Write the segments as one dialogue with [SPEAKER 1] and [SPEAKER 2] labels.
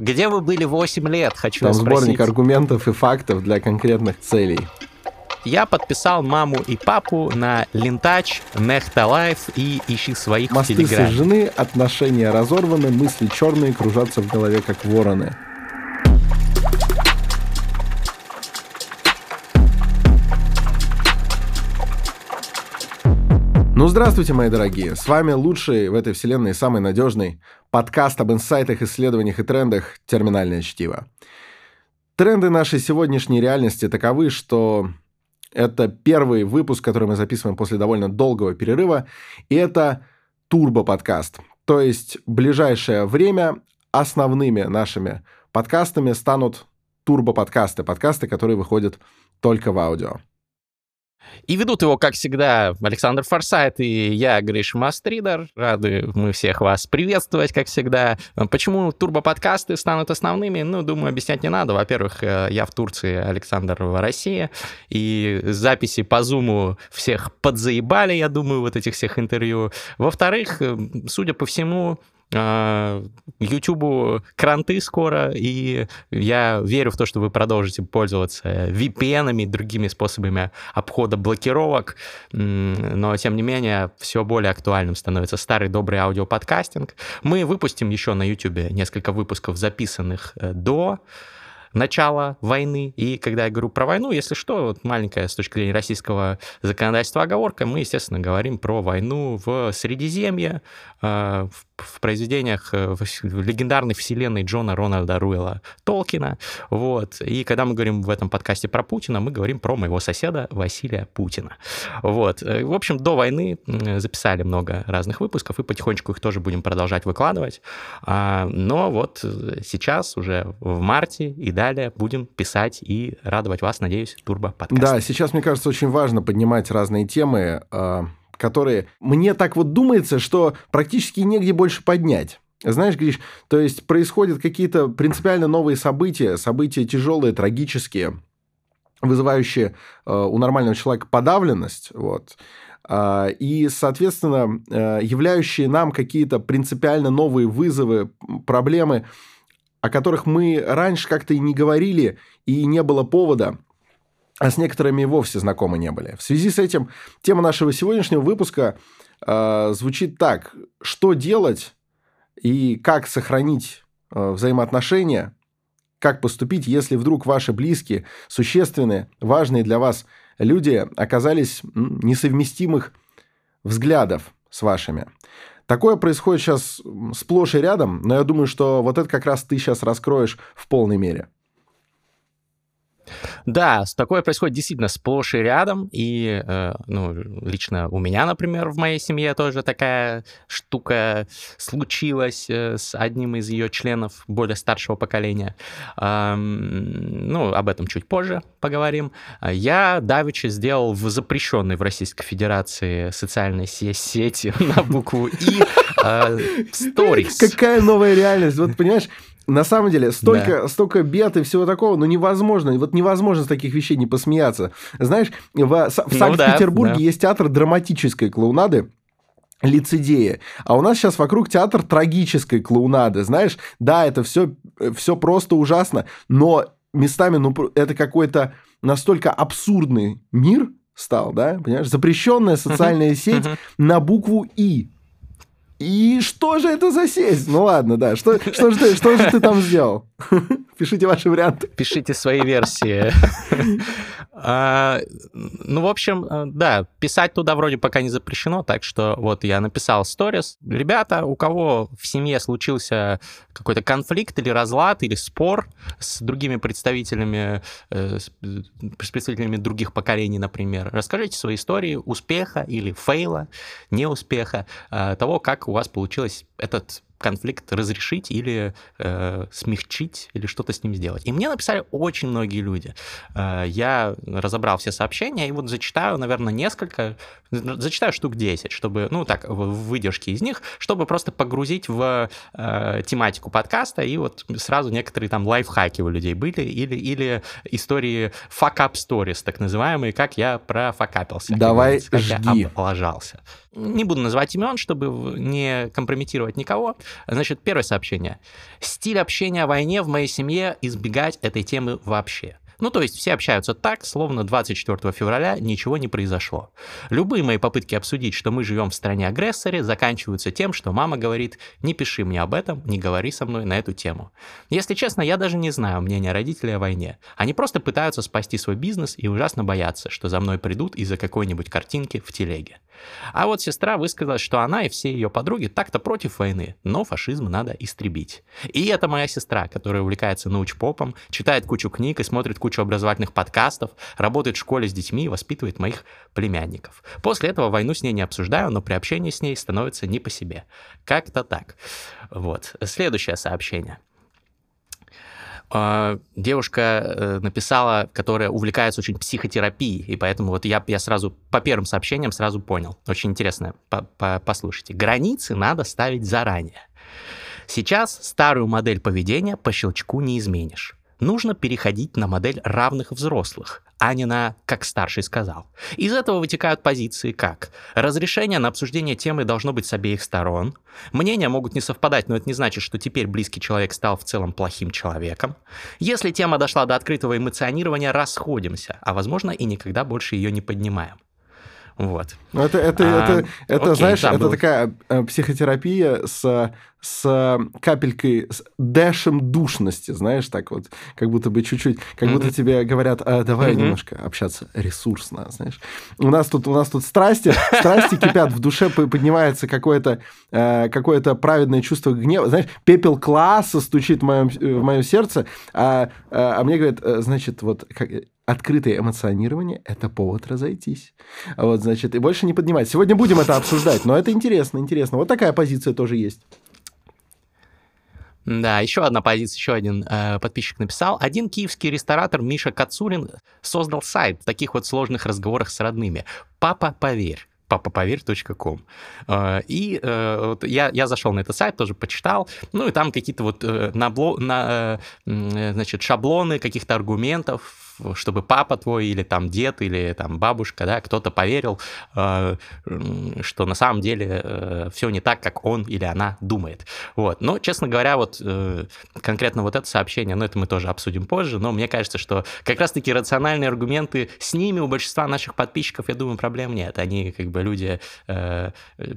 [SPEAKER 1] Где вы были 8 лет, хочу
[SPEAKER 2] Там
[SPEAKER 1] спросить.
[SPEAKER 2] сборник аргументов и фактов для конкретных целей.
[SPEAKER 1] Я подписал маму и папу на Лентач, Нехта Live и ищи своих
[SPEAKER 2] Мосты
[SPEAKER 1] в Телеграме.
[SPEAKER 2] сожжены, отношения разорваны, мысли черные кружатся в голове, как вороны. Ну, здравствуйте, мои дорогие. С вами лучший в этой вселенной самый надежный подкаст об инсайтах, исследованиях и трендах «Терминальное чтиво». Тренды нашей сегодняшней реальности таковы, что это первый выпуск, который мы записываем после довольно долгого перерыва, и это турбо-подкаст. То есть в ближайшее время основными нашими подкастами станут турбо-подкасты, подкасты, которые выходят только в аудио.
[SPEAKER 1] И ведут его, как всегда, Александр Форсайт и я, Гриша Мастридер. Рады мы всех вас приветствовать, как всегда. Почему турбо-подкасты станут основными? Ну, думаю, объяснять не надо. Во-первых, э, я в Турции, Александр в России. И записи по Зуму всех подзаебали, я думаю, вот этих всех интервью. Во-вторых, э, судя по всему, э, Ютубу кранты скоро, и я верю в то, что вы продолжите пользоваться VPN-ами другими способами обхода блокировок, но, тем не менее, все более актуальным становится старый добрый аудиоподкастинг. Мы выпустим еще на YouTube несколько выпусков, записанных э, до начала войны. И когда я говорю про войну, если что, вот маленькая с точки зрения российского законодательства оговорка, мы, естественно, говорим про войну в Средиземье, э, в, в произведениях э, в, легендарной вселенной Джона Рональда Руэлла Толкина. Вот. И когда мы говорим в этом подкасте про Путина, мы говорим про моего соседа Василия Путина. Вот. Э, В общем, до войны записали много разных выпусков, и потихонечку их тоже будем продолжать выкладывать. А, Но вот э, сейчас, уже в марте и далее, будем писать и радовать вас, надеюсь, турбо-подкастом.
[SPEAKER 2] Да, сейчас, мне кажется, очень важно поднимать разные темы, э, которые... Мне так вот думается, что практически негде больше поднять. Знаешь, Гриш, то есть происходят какие-то принципиально новые события, события тяжелые, трагические, вызывающие э, у нормального человека подавленность, вот, А, и, соответственно, э, являющие нам какие-то принципиально новые вызовы, проблемы, о которых мы раньше как-то и не говорили, и не было повода, а с некоторыми и вовсе знакомы не были. В связи с этим тема нашего сегодняшнего выпуска э, звучит так. Что делать и как сохранить э, взаимоотношения, как поступить, если вдруг ваши близкие, существенные, важные для вас люди оказались несовместимых взглядов с вашими. Такое происходит сейчас сплошь и рядом, но я думаю, что вот это как раз ты сейчас раскроешь в полной мере.
[SPEAKER 1] Да, такое происходит действительно сплошь и рядом, и, э, ну, лично у меня, например, в моей семье тоже такая штука случилась э, с одним из ее членов более старшего поколения. Ам, ну, об этом чуть позже поговорим. Я давеча сделал в запрещенной в Российской Федерации социальной се- сети на букву «И» э, сторис.
[SPEAKER 2] Какая новая реальность? Вот понимаешь, на самом деле, столько, столько бед и всего такого, ну невозможно. Вот невозможно с таких вещей не посмеяться. Знаешь, в, в
[SPEAKER 1] Ну да,
[SPEAKER 2] Санкт-Петербурге
[SPEAKER 1] да.
[SPEAKER 2] есть театр драматической клоунады. Лицедея. А у нас сейчас вокруг театр трагической клоунады. Знаешь, да, это все, все просто ужасно, но местами, ну, это какой-то настолько абсурдный мир стал, да, понимаешь? Запрещенная социальная сеть на букву И. И что же это за сеть? Ну ладно, да. Что, что, же, ты, что же ты там сделал? Пишите ваши варианты.
[SPEAKER 1] Пишите свои версии. А, Ну, в общем, э, да, писать туда вроде пока не запрещено, так что вот я написал сторис. Ребята, у кого в семье случился какой-то конфликт или разлад, или спор с другими представителями, э, с э, представителями других поколений, например, расскажите свои истории успеха или фейла, неуспеха, того, как у вас получилось этот конфликт разрешить или э, смягчить, или что-то с ним сделать. И мне написали очень многие люди. Э, я разобрал все сообщения, и вот зачитаю, наверное, несколько, зачитаю штук 10, чтобы, ну так, выдержки из них, чтобы просто погрузить в э, тематику подкаста, и вот сразу некоторые там лайфхаки у людей были, или, или истории fuck-up stories, так называемые, как я профакапился.
[SPEAKER 2] Давай жги.
[SPEAKER 1] я облажался. Не буду называть имен, чтобы не компрометировать никого. Значит, первое сообщение. Стиль общения о войне в моей семье избегать этой темы вообще. Ну, то есть все общаются так, словно 24 февраля ничего не произошло. Любые мои попытки обсудить, что мы живем в стране-агрессоре, заканчиваются тем, что мама говорит, не пиши мне об этом, не говори со мной на эту тему. Если честно, я даже не знаю мнения родителей о войне. Они просто пытаются спасти свой бизнес и ужасно боятся, что за мной придут из-за какой-нибудь картинки в телеге. А вот сестра высказалась, что она и все ее подруги так-то против войны, но фашизм надо истребить. И это моя сестра, которая увлекается научпопом, читает кучу книг и смотрит кучу образовательных подкастов, работает в школе с детьми и воспитывает моих племянников. После этого войну с ней не обсуждаю, но при общении с ней становится не по себе. Как-то так. Вот. Следующее сообщение. А, девушка э, написала, которая увлекается очень психотерапией, и поэтому вот я, я сразу по первым сообщениям сразу понял. Очень интересно, по -по послушайте. Границы надо ставить заранее. Сейчас старую модель поведения по щелчку не изменишь нужно переходить на модель равных взрослых, а не на «как старший сказал». Из этого вытекают позиции как разрешение на обсуждение темы должно быть с обеих сторон, мнения могут не совпадать, но это не значит, что теперь близкий человек стал в целом плохим человеком. Если тема дошла до открытого эмоционирования, расходимся, а возможно и никогда больше ее не поднимаем. Вот.
[SPEAKER 2] Ну, это, это, а, это, это окей, знаешь, это был... такая э, психотерапия с, с капелькой, с дэшем душности, знаешь, так вот, как будто бы чуть-чуть, как mm-hmm. будто тебе говорят, а, давай mm-hmm. немножко общаться ресурсно, знаешь. У нас тут, у нас тут страсти, страсти кипят, в душе поднимается какое-то, э, какое-то праведное чувство гнева. Знаешь, пепел класса стучит в моем, в моем сердце, а, а, мне говорят, э, значит, вот открытое эмоционирование – это повод разойтись. Вот, значит, и больше не поднимать. Сегодня будем это обсуждать, но это интересно, интересно. Вот такая позиция тоже есть.
[SPEAKER 1] Да, еще одна позиция, еще один э, подписчик написал. Один киевский ресторатор Миша Кацурин создал сайт в таких вот сложных разговорах с родными. «Папа, поверь» папаповерь.ком. Э, и э, вот я, я зашел на этот сайт, тоже почитал, ну и там какие-то вот э, набло, на, значит, шаблоны каких-то аргументов, чтобы папа твой или там дед или там бабушка, да, кто-то поверил, э, что на самом деле э, все не так, как он или она думает. Вот. Но, честно говоря, вот э, конкретно вот это сообщение, ну, это мы тоже обсудим позже, но мне кажется, что как раз-таки рациональные аргументы с ними у большинства наших подписчиков, я думаю, проблем нет. Они как бы люди,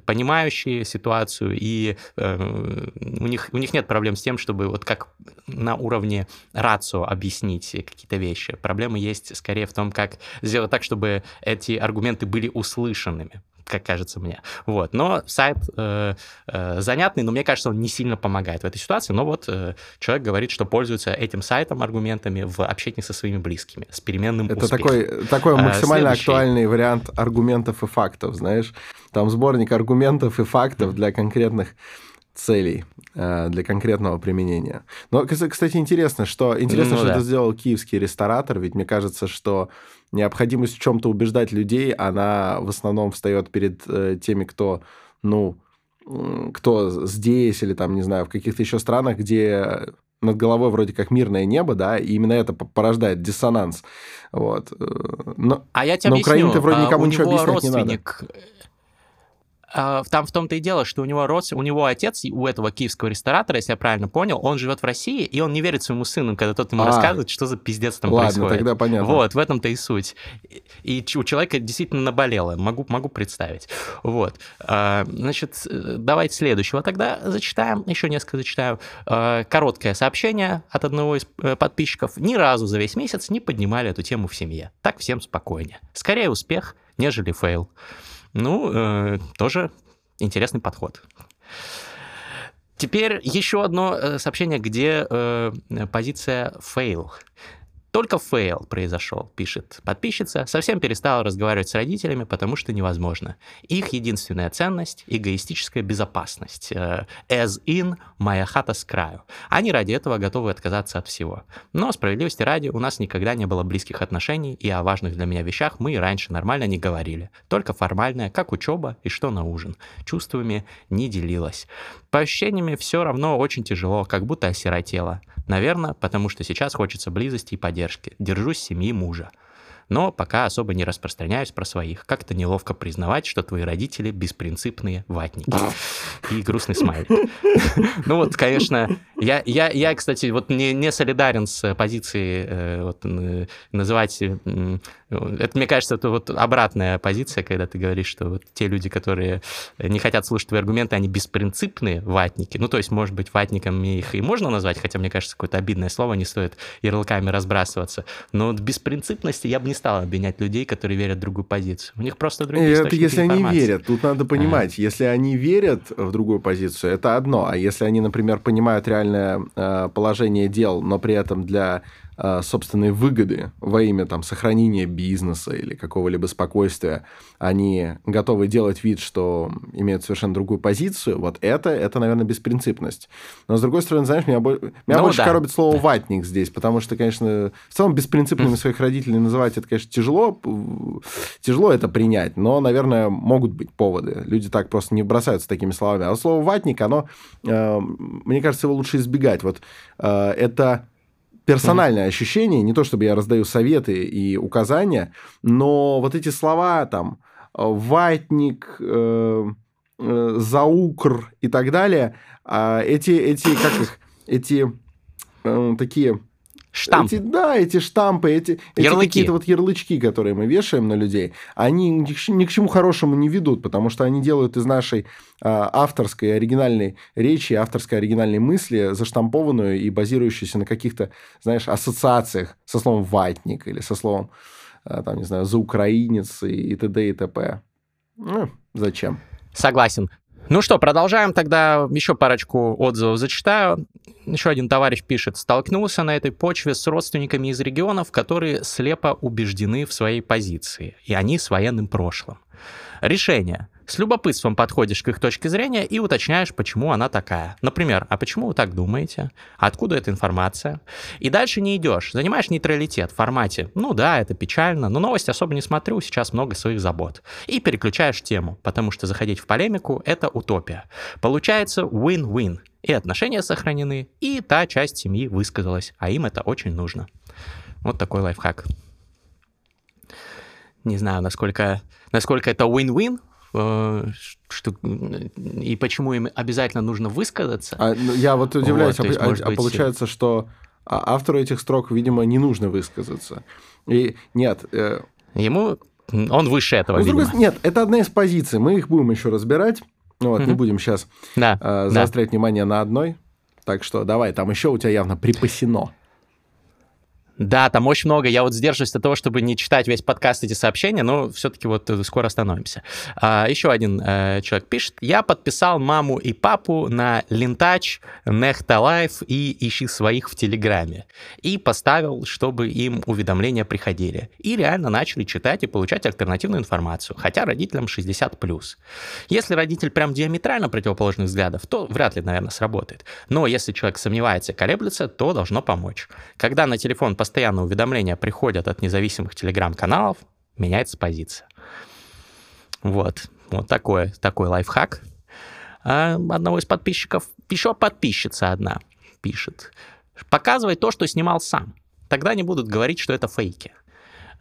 [SPEAKER 1] понимающие ситуацию, и у них, у них нет проблем с тем, чтобы вот как на уровне рацио объяснить какие-то вещи проблема есть скорее в том, как сделать так, чтобы эти аргументы были услышанными как кажется мне. Вот. Но сайт э, э, занятный, но мне кажется, он не сильно помогает в этой ситуации. Но вот э, человек говорит, что пользуется этим сайтом аргументами в общении со своими близкими, с переменным
[SPEAKER 2] Это
[SPEAKER 1] успехом.
[SPEAKER 2] такой, такой а, максимально Следующий... актуальный вариант аргументов и фактов, знаешь. Там сборник аргументов и фактов для конкретных целей э, для конкретного применения. Но, кстати, интересно, что интересно, ну, что да. это сделал киевский ресторатор, ведь мне кажется, что необходимость в чем-то убеждать людей, она в основном встает перед э, теми, кто, ну, кто здесь или там, не знаю, в каких-то еще странах, где над головой вроде как мирное небо, да, и именно это порождает диссонанс. Вот. Э,
[SPEAKER 1] но, а я тебе
[SPEAKER 2] на
[SPEAKER 1] Украине
[SPEAKER 2] ты вроде а, никому ничего объяснять не надо
[SPEAKER 1] а, там в том-то и дело, что у него род, у него отец, у этого киевского ресторатора, если я правильно понял, он живет в России, и он не верит своему сыну, когда тот ему а, рассказывает, что за пиздец там ладно, происходит.
[SPEAKER 2] тогда понятно.
[SPEAKER 1] Вот, в этом-то и суть. И у человека действительно наболело, могу, могу представить. Вот. А, значит, давайте следующего тогда зачитаем, еще несколько зачитаю. А, короткое сообщение от одного из э, подписчиков. Ни разу за весь месяц не поднимали эту тему в семье. Так всем спокойнее. Скорее успех, нежели fail. Ну, э, тоже интересный подход. Теперь еще одно э, сообщение, где э, позиция fail. Только fail произошел, пишет подписчица, совсем перестала разговаривать с родителями, потому что невозможно. Их единственная ценность – эгоистическая безопасность. Э, as in, моя хата с краю. Они ради этого готовы отказаться от всего. Но, справедливости ради, у нас никогда не было близких отношений, и о важных для меня вещах мы и раньше нормально не говорили. Только формальное, как учеба и что на ужин. Чувствами не делилась. По ощущениям все равно очень тяжело, как будто осиротела. Наверное, потому что сейчас хочется близости и поддержки. Держусь семьи мужа. но пока особо не распространяюсь про своих. Как-то неловко признавать, что твои родители беспринципные ватники. И грустный смайлик. Ну вот, конечно, я, я, я кстати, вот не, не солидарен с позицией э, вот, называть... Это, мне кажется, это вот обратная позиция, когда ты говоришь, что вот те люди, которые не хотят слушать твои аргументы, они беспринципные ватники. Ну, то есть, может быть, ватниками их и можно назвать, хотя, мне кажется, какое-то обидное слово, не стоит ярлыками разбрасываться. Но вот беспринципности я бы не стал обвинять людей, которые верят в другую позицию. У них просто другие
[SPEAKER 2] Это если информации. они верят. Тут надо понимать, а. если они верят в другую позицию, это одно. А если они, например, понимают реальное э, положение дел, но при этом для Э, собственной выгоды во имя там, сохранения бизнеса или какого-либо спокойствия, они готовы делать вид, что имеют совершенно другую позицию, вот это, это наверное, беспринципность. Но, с другой стороны, знаешь, меня, меня ну, больше да. коробит слово «ватник» здесь, потому что, конечно, в целом беспринципными своих родителей называть это, конечно, тяжело, тяжело это принять, но, наверное, могут быть поводы. Люди так просто не бросаются такими словами. А слово «ватник», оно, э, мне кажется, его лучше избегать. Вот э, это персональное mm-hmm. ощущение, не то чтобы я раздаю советы и указания, но вот эти слова там ватник, э, э, заукр и так далее, э, эти, эти, как их, эти э, такие
[SPEAKER 1] Штамп.
[SPEAKER 2] Эти, да, эти штампы, эти, эти какие-то вот ярлычки, которые мы вешаем на людей, они ни к, ни к чему хорошему не ведут, потому что они делают из нашей э, авторской оригинальной речи, авторской оригинальной мысли заштампованную и базирующуюся на каких-то, знаешь, ассоциациях со словом «ватник» или со словом, э, там, не знаю, «заукраинец» и, и т.д. и т.п. Ну, зачем?
[SPEAKER 1] Согласен. Ну что, продолжаем тогда. Еще парочку отзывов зачитаю. Еще один товарищ пишет. Столкнулся на этой почве с родственниками из регионов, которые слепо убеждены в своей позиции. И они с военным прошлым. Решение. С любопытством подходишь к их точке зрения и уточняешь, почему она такая. Например, а почему вы так думаете? Откуда эта информация? И дальше не идешь. Занимаешь нейтралитет в формате «ну да, это печально, но новости особо не смотрю, сейчас много своих забот». И переключаешь тему, потому что заходить в полемику — это утопия. Получается win-win. И отношения сохранены, и та часть семьи высказалась, а им это очень нужно. Вот такой лайфхак. Не знаю, насколько, насколько это win-win, что, и почему им обязательно нужно высказаться.
[SPEAKER 2] А, ну, я вот удивляюсь, вот, а, есть, а, а быть... получается, что а, автору этих строк, видимо, не нужно высказаться. И нет. Э...
[SPEAKER 1] Ему он выше этого, ну, видимо.
[SPEAKER 2] Нет, это одна из позиций. Мы их будем еще разбирать. Вот, mm-hmm. не будем сейчас да, э, заострять да. внимание на одной. Так что давай, там еще у тебя явно припасено.
[SPEAKER 1] Да, там очень много. Я вот сдерживаюсь от того, чтобы не читать весь подкаст эти сообщения, но все-таки вот э, скоро остановимся. А, еще один э, человек пишет. Я подписал маму и папу на Лентач, Нехта Live и Ищи своих в Телеграме. И поставил, чтобы им уведомления приходили. И реально начали читать и получать альтернативную информацию, хотя родителям 60+. Если родитель прям диаметрально противоположных взглядов, то вряд ли, наверное, сработает. Но если человек сомневается колеблется, то должно помочь. Когда на телефон постоянно уведомления приходят от независимых телеграм-каналов, меняется позиция. Вот, вот такой, такой лайфхак. А одного из подписчиков, еще подписчица одна пишет. Показывай то, что снимал сам. Тогда не будут говорить, что это фейки.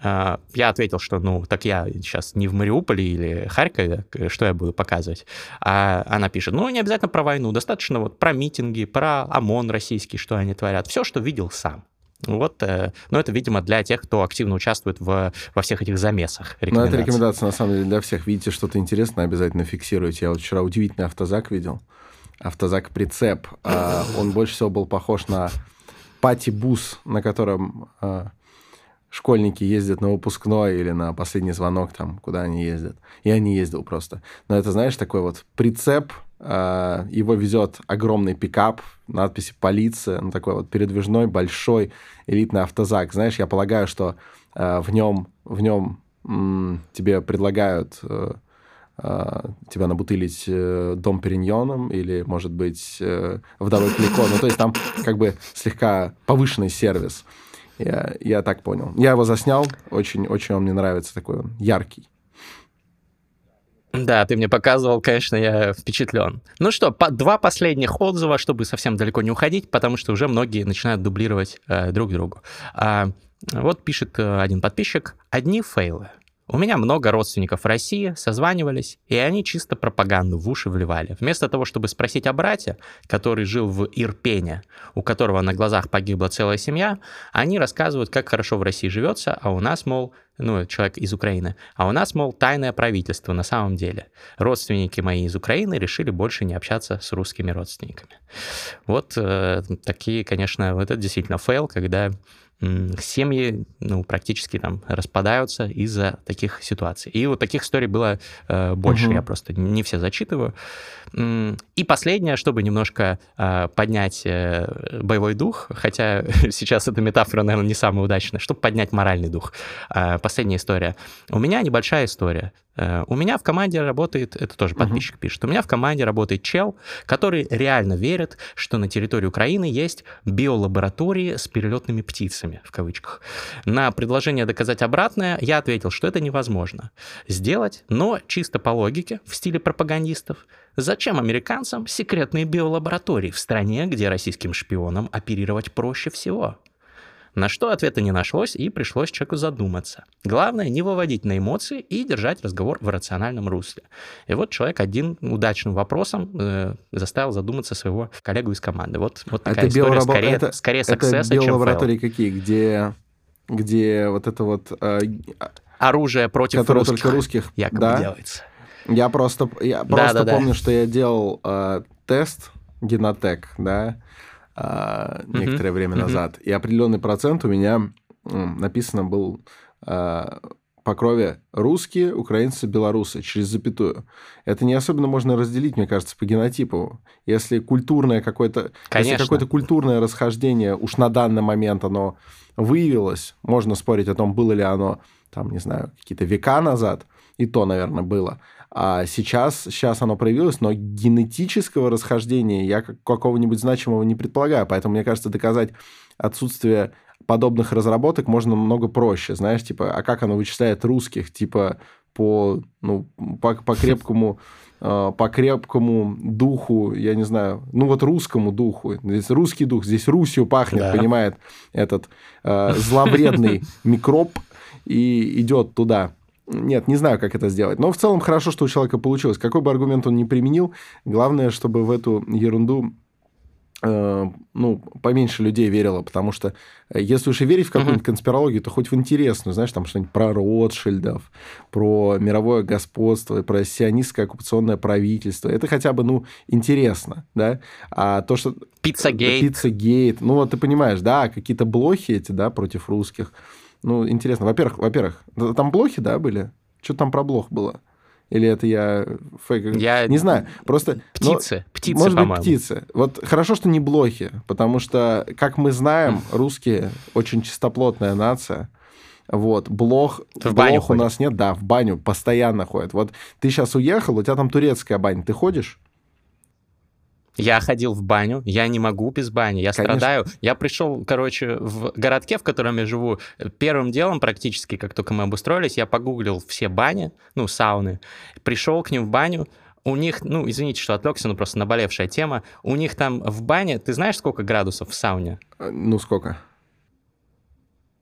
[SPEAKER 1] А, я ответил, что, ну, так я сейчас не в Мариуполе или Харькове, что я буду показывать. А она пишет, ну, не обязательно про войну, достаточно вот про митинги, про ОМОН российский, что они творят. Все, что видел сам. Вот, э, но это, видимо, для тех, кто активно участвует в, во всех этих замесах.
[SPEAKER 2] Ну, это рекомендация, на самом деле, для всех. Видите что-то интересное, обязательно фиксируйте. Я вот вчера удивительный автозак видел. Автозак-прицеп. А, он больше всего был похож на party bus, на котором а, школьники ездят на выпускной или на последний звонок, там, куда они ездят. Я не ездил просто. Но это, знаешь, такой вот прицеп, его везет огромный пикап, надписи «Полиция», ну, такой вот передвижной, большой, элитный автозак. Знаешь, я полагаю, что а, в нем, в нем тебе предлагают э, а, тебя набутылить э, дом периньоном или, может быть, э, вдовой клико. Ну, то есть там как бы слегка повышенный сервис. Я, я так понял. Я его заснял, очень, очень он мне нравится, такой он яркий.
[SPEAKER 1] Да, ты мне показывал, конечно, я впечатлен. Ну что, по, два последних отзыва, чтобы совсем далеко не уходить, потому что уже многие начинают дублировать э, друг другу. А, Вот пишет э, один подписчик. Одни фейлы. У меня много родственников в России, созванивались, и они чисто пропаганду в уши вливали. Вместо того, чтобы спросить о брате, который жил в Ирпене, у которого на глазах погибла целая семья, они рассказывают, как хорошо в России живется, а у нас, мол, ну, человек из Украины, а у нас, мол, тайное правительство на самом деле. Родственники мои из Украины решили больше не общаться с русскими родственниками. Вот э, такие, конечно, это действительно fail, когда семьи ну, практически там распадаются из-за таких ситуаций. И вот таких историй было э, больше, угу. я просто не все зачитываю. И последнее, чтобы немножко э, поднять э, боевой дух, хотя сейчас эта метафора, наверное, не самая удачная, чтобы поднять моральный дух. Э, последняя история. У меня небольшая история. Э, у меня в команде работает, это тоже подписчик uh-huh. пишет, у меня в команде работает чел, который реально верит, что на территории Украины есть биолаборатории с перелетными птицами, в кавычках. На предложение доказать обратное я ответил, что это невозможно сделать, но чисто по логике, в стиле пропагандистов, зачем американцам секретные биолаборатории в стране, где российским шпионам оперировать проще всего? На что ответа не нашлось, и пришлось человеку задуматься. Главное, не выводить на эмоции и держать разговор в рациональном русле. И вот человек один удачным вопросом э, заставил задуматься своего коллегу из команды. Вот, вот такая
[SPEAKER 2] это
[SPEAKER 1] история,
[SPEAKER 2] биолабор...
[SPEAKER 1] скорее,
[SPEAKER 2] это,
[SPEAKER 1] скорее
[SPEAKER 2] это
[SPEAKER 1] success,
[SPEAKER 2] биолаборатории какие? Где, где вот это вот... Э,
[SPEAKER 1] Оружие против
[SPEAKER 2] которое
[SPEAKER 1] русских,
[SPEAKER 2] только русских
[SPEAKER 1] якобы
[SPEAKER 2] да?
[SPEAKER 1] делается.
[SPEAKER 2] Я просто, я
[SPEAKER 1] Да,
[SPEAKER 2] просто
[SPEAKER 1] да,
[SPEAKER 2] помню,
[SPEAKER 1] да.
[SPEAKER 2] что я делал э, тест Генотек, да, э, некоторое
[SPEAKER 1] Мгм,
[SPEAKER 2] время
[SPEAKER 1] мгм.
[SPEAKER 2] назад, и определенный процент у меня написано был э, по крови русские, украинцы, белорусы, через запятую. Это не особенно можно разделить, мне кажется, по генотипу. Если культурное какое-то, если какое-то культурное расхождение уж на данный момент оно выявилось, можно спорить о том, было ли оно, там, не знаю, какие-то века назад, и то, наверное, было. А сейчас, сейчас оно проявилось, но генетического расхождения я как- какого-нибудь значимого не предполагаю. Поэтому, мне кажется, доказать отсутствие подобных разработок можно намного проще. Знаешь, типа, а как оно вычисляет русских? Типа, по, ну, по, по крепкому э, по крепкому духу, я не знаю, ну вот русскому духу. Здесь русский дух, здесь Русью пахнет,
[SPEAKER 1] Да.
[SPEAKER 2] понимает этот э, зловредный микроб и идет туда. Нет, не знаю, как это сделать. Но в целом хорошо, что у человека получилось. Какой бы аргумент он ни применил, главное, чтобы в эту ерунду э, ну, поменьше людей верило, потому что э, если уж и верить в какую-нибудь конспирологию, то хоть в интересную, знаешь, там что-нибудь про Ротшильдов, про мировое господство, про сионистское оккупационное правительство. Это хотя бы, ну, интересно, да? А то, что...
[SPEAKER 1] Пиццагейт.
[SPEAKER 2] Пиццагейт. Ну, вот ты понимаешь, да, какие-то блохи эти, да, против русских. Ну, интересно. Во-первых, во-первых, там блохи, да, были? Что там про блох было? Или это я фейк?
[SPEAKER 1] Я-
[SPEAKER 2] Не знаю. Просто... но-
[SPEAKER 1] Птицы, птицы,
[SPEAKER 2] может быть, птицы. Вот хорошо, что не блохи, потому что, как мы знаем, русские очень чистоплотная нация. Вот, блох,
[SPEAKER 1] В баню
[SPEAKER 2] блох у
[SPEAKER 1] ходят.
[SPEAKER 2] нас нет, да, в баню постоянно ходят. Вот ты сейчас уехал, у тебя там турецкая баня, ты ходишь?
[SPEAKER 1] Я ходил в баню, я не могу без бани, я
[SPEAKER 2] Конечно.
[SPEAKER 1] страдаю. Я пришел, короче, в городке, в котором я живу, первым делом практически, как только мы обустроились, я погуглил все бани, ну, сауны, пришел к ним в баню, у них, ну, извините, что отвлекся, но просто наболевшая тема, у них там в бане, ты знаешь, сколько градусов в сауне?
[SPEAKER 2] Э, Ну, сколько?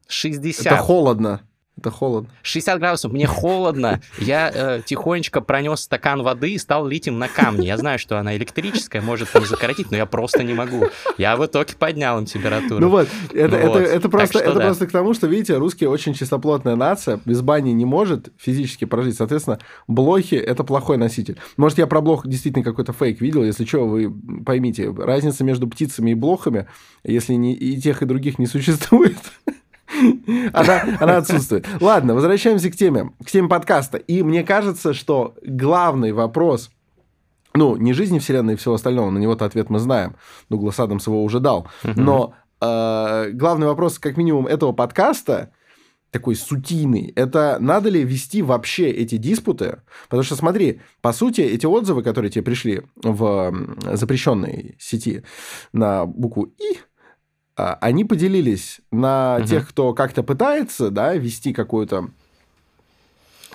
[SPEAKER 1] 60.
[SPEAKER 2] Это холодно. Это холодно.
[SPEAKER 1] 60 градусов, мне холодно. Я э, тихонечко пронес стакан воды и стал лить им на камни. Я знаю, что она электрическая, может там закоротить, но я просто не могу. Я в итоге поднял им температуру.
[SPEAKER 2] Ну вот, это,
[SPEAKER 1] Ну вот.
[SPEAKER 2] это, это, просто,
[SPEAKER 1] что
[SPEAKER 2] это
[SPEAKER 1] да.
[SPEAKER 2] просто к тому, что, видите, русские очень чистоплотная нация, без бани не может физически прожить. Соответственно, блохи – это плохой носитель. Может, я про блох действительно какой-то фейк видел. Если что, вы поймите, разница между птицами и блохами, если не, и тех, и других не существует, она, она отсутствует. Ладно, возвращаемся к теме, к теме подкаста. И мне кажется, что главный вопрос – ну, не жизни Вселенной и всего остального, на него-то ответ мы знаем. Дуглас Адамс его уже дал. Но э, главный вопрос, как минимум, этого подкаста, такой сутийный, это надо ли вести вообще эти диспуты? Потому что, смотри, по сути, эти отзывы, которые тебе пришли в запрещенной сети на букву «и», они поделились на
[SPEAKER 1] Мгм.
[SPEAKER 2] тех, кто как-то пытается да, вести какую-то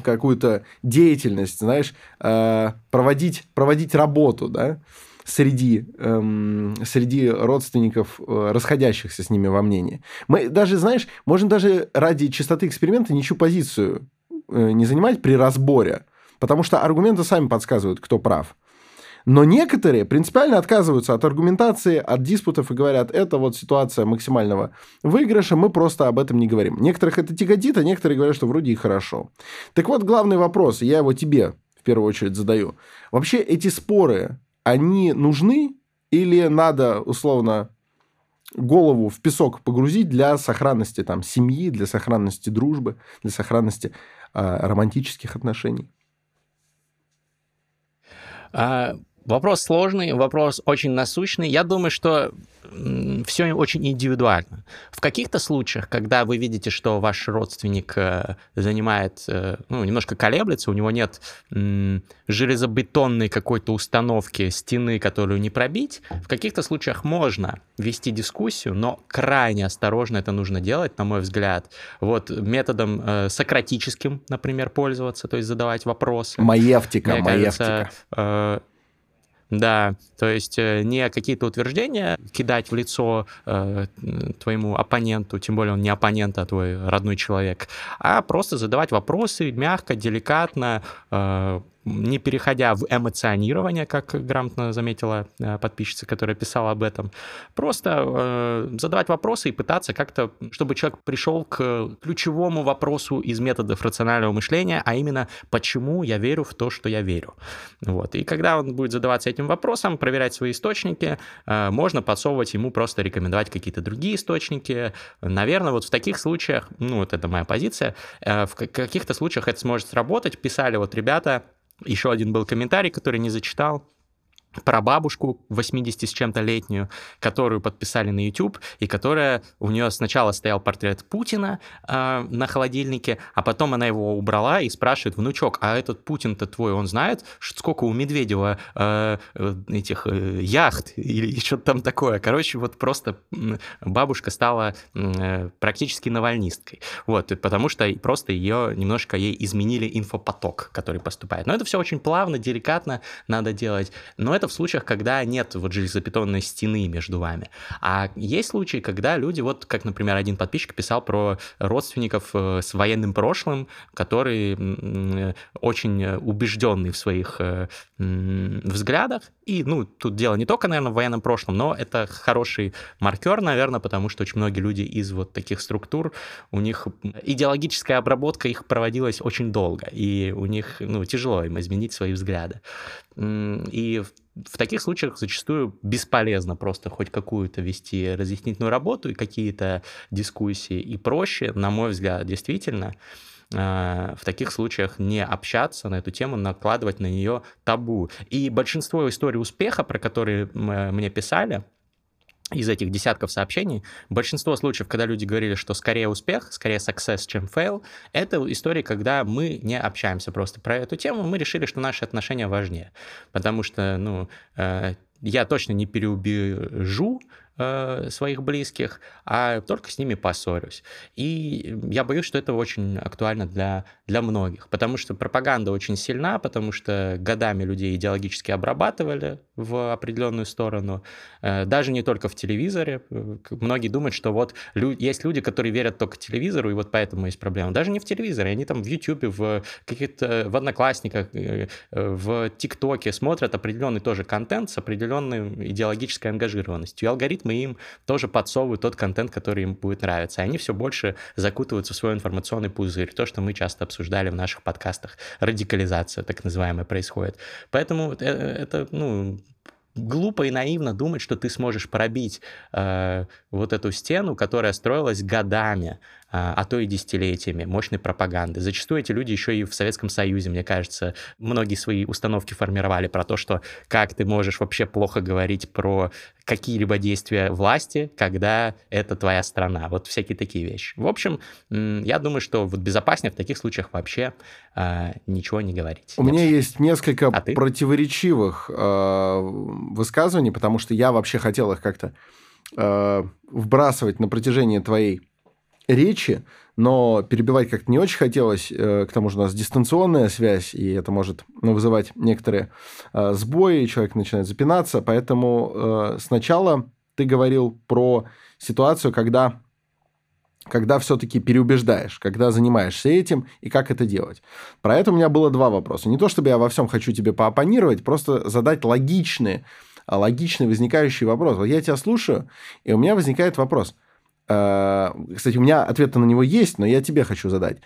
[SPEAKER 2] какую-то деятельность, знаешь, э, проводить, проводить работу, да, среди, эм, среди родственников, э, расходящихся с ними во мнении. Мы даже, знаешь, можно даже ради чистоты эксперимента ничью позицию э, не занимать при разборе, потому что аргументы сами подсказывают, кто прав. Но некоторые принципиально отказываются от аргументации, от диспутов и говорят, это вот ситуация максимального выигрыша, мы просто об этом не говорим. Некоторых это тяготит, а некоторые говорят, что вроде и хорошо. Так вот, главный вопрос, я его тебе в первую очередь задаю. Вообще эти споры, они нужны или надо, условно, голову в песок погрузить для сохранности там, семьи, для сохранности дружбы, для сохранности э, романтических отношений?
[SPEAKER 1] А, Вопрос сложный, вопрос очень насущный. Я думаю, что все очень индивидуально. В каких-то случаях, когда вы видите, что ваш родственник э, занимает, э, ну, немножко колеблется, у него нет железобетонной какой-то установки, стены, которую не пробить, в каких-то случаях можно вести дискуссию, но крайне осторожно это нужно делать, на мой взгляд. Вот методом э, сократическим, например, пользоваться, то есть задавать вопросы.
[SPEAKER 2] Маевтика, Мне маевтика.
[SPEAKER 1] Кажется, да, то есть э, не какие-то утверждения кидать в лицо э, твоему оппоненту, тем более он не оппонент, а твой родной человек, а просто задавать вопросы мягко, деликатно, э, не переходя в эмоционирование, как грамотно заметила э, подписчица, которая писала об этом, просто э, задавать вопросы и пытаться как-то, чтобы человек пришел к ключевому вопросу из методов рационального мышления, а именно, почему я верю в то, что я верю. Вот. И когда он будет задаваться этим вопросом, проверять свои источники, э, можно подсовывать ему просто рекомендовать какие-то другие источники. Наверное, вот в таких случаях, ну, вот это моя позиция, в каких-то случаях это сможет сработать. Писали вот ребята, еще один был комментарий, который не зачитал про бабушку 80 с чем-то летнюю, которую подписали на YouTube, и которая, у нее сначала стоял портрет Путина э, на холодильнике, а потом она его убрала и спрашивает, внучок, а этот Путин-то твой, он знает, сколько у Медведева э, этих э, яхт или что-то там такое. Короче, вот просто бабушка стала э, практически навальнисткой. Вот, потому что просто ее немножко ей изменили инфопоток, который поступает. Но это все очень плавно, деликатно надо делать. Но это это в случаях, когда нет вот железобетонной стены между вами. А есть случаи, когда люди, вот как, например, один подписчик писал про родственников э, с военным прошлым, которые очень убежденные в своих э, взглядах. И, ну, тут дело не только, наверное, в военном прошлом, но это хороший маркер, наверное, потому что очень многие люди из вот таких структур, у них идеологическая обработка их проводилась очень долго, и у них, ну, тяжело им изменить свои взгляды. И в таких случаях зачастую бесполезно просто хоть какую-то вести разъяснительную работу и какие-то дискуссии. И проще, на мой взгляд, действительно, э, в таких случаях не общаться на эту тему, накладывать на нее табу. И большинство историй успеха, про которые мне писали, из этих десятков сообщений, большинство случаев, когда люди говорили, что скорее успех, скорее success, чем fail, это истории, когда мы не общаемся просто про эту тему, мы решили, что наши отношения важнее, потому что, ну, э, я точно не переубежу э, своих близких, а только с ними поссорюсь. И я боюсь, что это очень актуально для, для многих, потому что пропаганда очень сильна, потому что годами людей идеологически обрабатывали в определенную сторону, э, даже не только в телевизоре. Многие думают, что вот есть люди, которые верят только телевизору, и вот поэтому есть проблема. Даже не в телевизоре, они там в Ютубе, в каких-то, в Одноклассниках, э, в ТикТоке смотрят определенный тоже контент с определенной идеологической ангажированностью. И алгоритмы им тоже подсовывают тот контент, который им будет нравиться. И они все больше закутываются в свой информационный пузырь. То, что мы часто обсуждали в наших подкастах. Радикализация, так называемая, происходит. Поэтому это, это ну, глупо и наивно думать, что ты сможешь пробить э, вот эту стену, которая строилась годами, а, а то и десятилетиями мощной пропаганды. Зачастую эти люди еще и в Советском Союзе, мне кажется, многие свои установки формировали про то, что как ты можешь вообще плохо говорить про какие-либо действия власти, когда это твоя страна. Вот всякие такие вещи. В общем, я думаю, что вот безопаснее в таких случаях вообще э, ничего не говорить.
[SPEAKER 2] У Нет. меня есть несколько а противоречивых э, высказываний, потому что я вообще хотел их как-то э, вбрасывать на протяжении твоей речи, но перебивать как-то не очень хотелось. Э, к тому же у нас дистанционная связь, и это может ну, вызывать некоторые э, сбои, человек начинает запинаться. Поэтому э, сначала ты говорил про ситуацию, когда когда все-таки переубеждаешь, когда занимаешься этим и как это делать. Про это у меня было два вопроса. Не то, чтобы я во всем хочу тебе поопонировать, просто задать логичные, логичный возникающий вопрос. Вот я тебя слушаю, и у меня возникает вопрос – кстати, у меня ответ на него есть, но я тебе хочу задать.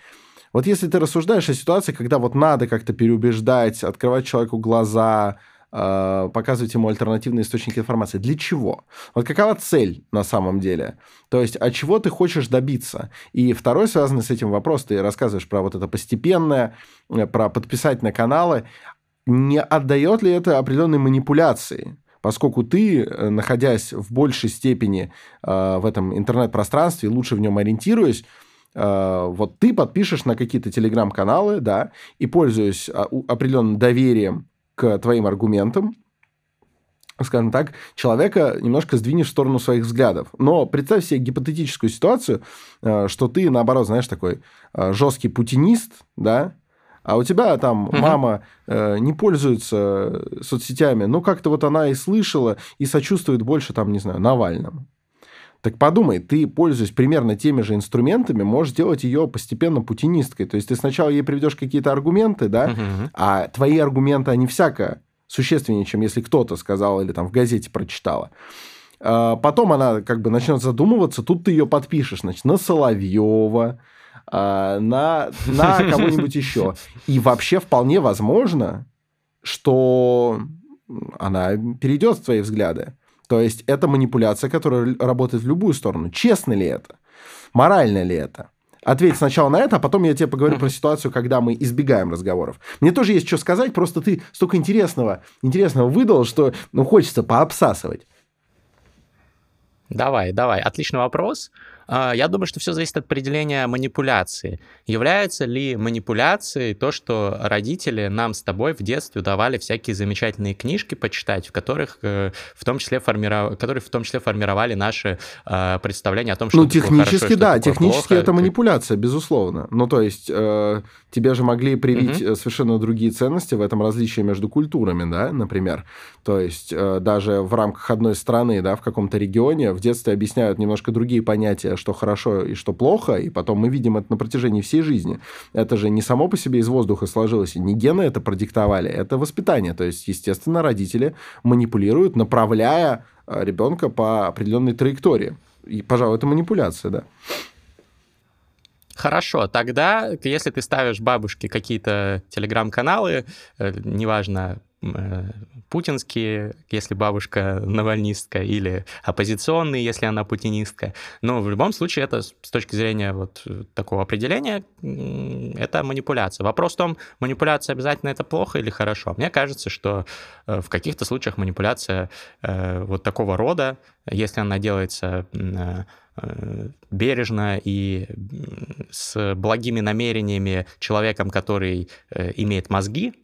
[SPEAKER 2] Вот если ты рассуждаешь о ситуации, когда вот надо как-то переубеждать, открывать человеку глаза, э, показывать ему альтернативные источники информации. Для чего? Вот какова цель на самом деле? То есть, от чего ты хочешь добиться? И второй, связанный с этим вопрос, ты рассказываешь про вот это постепенное, э, про подписать на каналы. Не отдает ли это определенной манипуляции? Поскольку ты, э, находясь в большей степени э, в этом интернет-пространстве, лучше в нем ориентируясь, э, вот ты подпишешь на какие-то телеграм-каналы, да, и пользуясь а, определенным доверием к твоим аргументам, скажем так, человека немножко сдвинешь в сторону своих взглядов. Но представь себе гипотетическую ситуацию, что ты, наоборот, знаешь, такой жесткий путинист, да, а у тебя там угу. мама э, не пользуется соцсетями, но как-то вот она и слышала, и сочувствует больше, там, не знаю, Навальному. Так подумай, ты, пользуясь примерно теми же инструментами, можешь сделать ее постепенно путинисткой. То есть ты сначала ей приведешь какие-то аргументы, да, угу. а твои аргументы, они всяко существеннее, чем если кто-то сказал или там в газете прочитала. А потом она как бы начнет задумываться, тут ты ее подпишешь, значит, на Соловьева, на, на кого-нибудь еще. И вообще вполне возможно, что она перейдет в твои взгляды. То есть это манипуляция, которая работает в любую сторону. Честно ли это? Морально ли это? Ответь сначала на это, а потом я тебе поговорю про ситуацию, когда мы избегаем разговоров. Мне тоже есть что сказать, просто ты столько интересного, интересного выдал, что ну, хочется пообсасывать.
[SPEAKER 1] Давай, давай. Отличный вопрос. А, я думаю, что все зависит от определения манипуляции. Является ли манипуляцией то, что родители нам с тобой в детстве давали всякие замечательные книжки почитать, в которых э, в том числе формировали, которые в том числе формировали наши э, представления о том, что
[SPEAKER 2] ну технически хорошо, да, технически плохо. это манипуляция, безусловно. Ну то есть э, тебе же могли привить угу. совершенно другие ценности в этом различии между культурами, да, например. То есть э, даже в рамках одной страны, да, в каком-то регионе в детстве объясняют немножко другие понятия что хорошо и что плохо, и потом мы видим это на протяжении всей жизни. Это же не само по себе из воздуха сложилось, не гены это продиктовали, это воспитание. То есть, естественно, родители манипулируют, направляя э, ребенка по определенной траектории. И, пожалуй, это манипуляция, да.
[SPEAKER 1] Хорошо, тогда, если ты ставишь бабушке какие-то телеграм-каналы, э, неважно, путинские, если бабушка навальнистка, или оппозиционные, если она путинистка. Но в любом случае это с точки зрения вот такого определения, это манипуляция. Вопрос в том, манипуляция обязательно это плохо или хорошо. Мне кажется, что э, в каких-то случаях манипуляция э, вот такого рода, если она делается бережно и с благими намерениями человеком, который имеет мозги,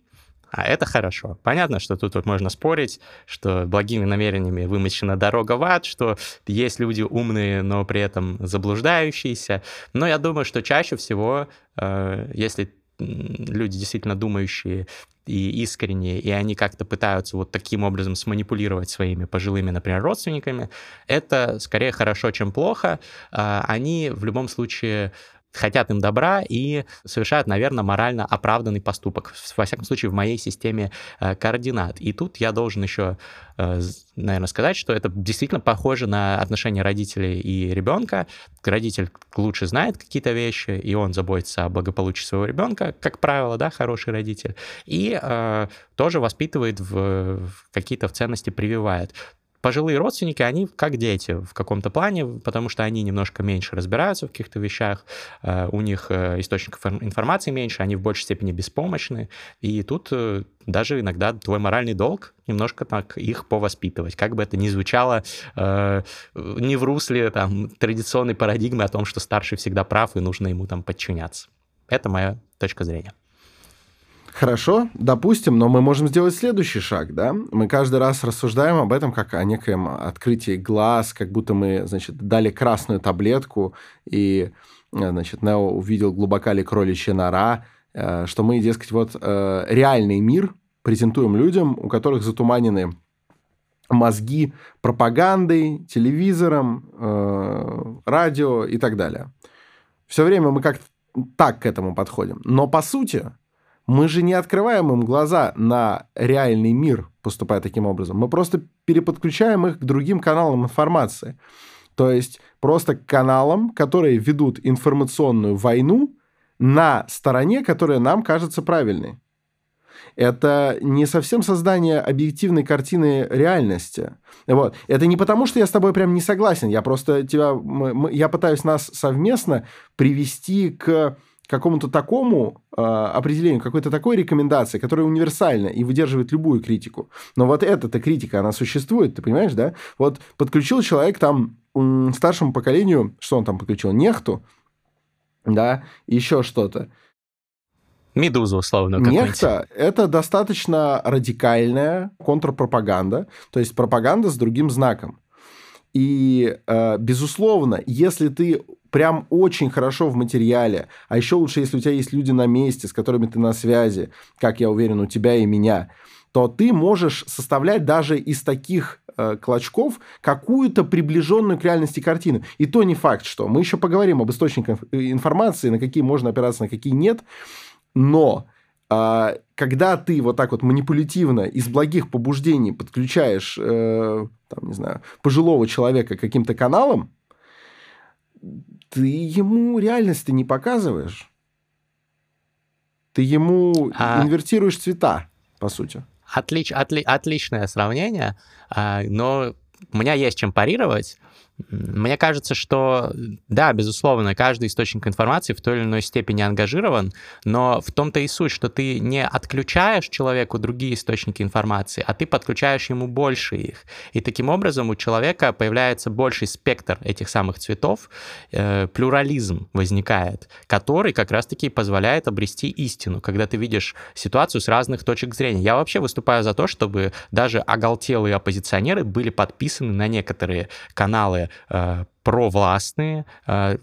[SPEAKER 1] а это хорошо. Понятно, что тут вот можно спорить, что благими намерениями вымощена дорога в ад, что есть люди умные, но при этом заблуждающиеся. Но я думаю, что чаще всего, э, если люди действительно думающие и искренние, и они как-то пытаются вот таким образом сманипулировать своими пожилыми, например, родственниками, это скорее хорошо, чем плохо. А они в любом случае хотят им добра и совершают, наверное, морально оправданный поступок. Во всяком случае, в моей системе э, координат. И тут я должен еще, э, наверное, сказать, что это действительно похоже на отношения родителей и ребенка. Родитель лучше знает какие-то вещи, и он заботится о благополучии своего ребенка, как правило, да, хороший родитель. И э, тоже воспитывает в, в какие-то ценности, прививает пожилые родственники, они как дети в каком-то плане, потому что они немножко меньше разбираются в каких-то вещах, э, у них э, источников информации меньше, они в большей степени беспомощны, и тут э, даже иногда твой моральный долг немножко так их повоспитывать, как бы это ни звучало не в русле там традиционной парадигмы о том, что старший всегда прав и нужно ему там подчиняться. Это моя точка зрения.
[SPEAKER 2] Хорошо, допустим, но мы можем сделать следующий шаг, да? Мы каждый раз рассуждаем об этом как о некоем открытии глаз, как будто мы, значит, дали красную таблетку и значит, Нео увидел глубока ли кроличья нора, что мы, дескать, вот реальный мир презентуем людям, у которых затуманены мозги пропагандой, телевизором, радио и так далее. Все время мы как-то так к этому подходим. Но по сути, мы же не открываем им глаза на реальный мир, поступая таким образом. Мы просто переподключаем их к другим каналам информации. То есть просто к каналам, которые ведут информационную войну на стороне, которая нам кажется правильной. Это не совсем создание объективной картины реальности. Вот. Это не потому, что я с тобой прям не согласен. Я просто тебя... Я пытаюсь нас совместно привести к какому-то такому э, определению, какой-то такой рекомендации, которая универсальна и выдерживает любую критику. Но вот эта-то критика, она существует, ты понимаешь, да? Вот подключил человек там старшему поколению, что он там подключил, нехту, да, еще что-то.
[SPEAKER 1] Медузу, условно.
[SPEAKER 2] Нехта – это достаточно радикальная контрпропаганда, то есть пропаганда с другим знаком. И, э, безусловно, если ты прям очень хорошо в материале, а еще лучше, если у тебя есть люди на месте, с которыми ты на связи, как я уверен, у тебя и меня, то ты можешь составлять даже из таких э, клочков какую-то приближенную к реальности картину. И то не факт, что мы еще поговорим об источниках э, информации, на какие можно опираться, на какие нет. Но а, когда ты вот так вот манипулятивно из благих побуждений подключаешь, э, там, не знаю, пожилого человека каким-то каналам, ты ему реальность не показываешь. Ты ему а... инвертируешь цвета, по сути.
[SPEAKER 1] Отлич, отли, отличное сравнение, а, но у меня есть чем парировать. Мне кажется, что, да, безусловно, каждый источник информации в той или иной степени ангажирован, но в том-то и суть, что ты не отключаешь человеку другие источники информации, а ты подключаешь ему больше их. И таким образом у человека появляется больший спектр этих самых цветов, э, плюрализм возникает, который как раз-таки позволяет обрести истину, когда ты видишь ситуацию с разных точек зрения. Я вообще выступаю за то, чтобы даже оголтелые оппозиционеры были подписаны на некоторые каналы э, провластные э,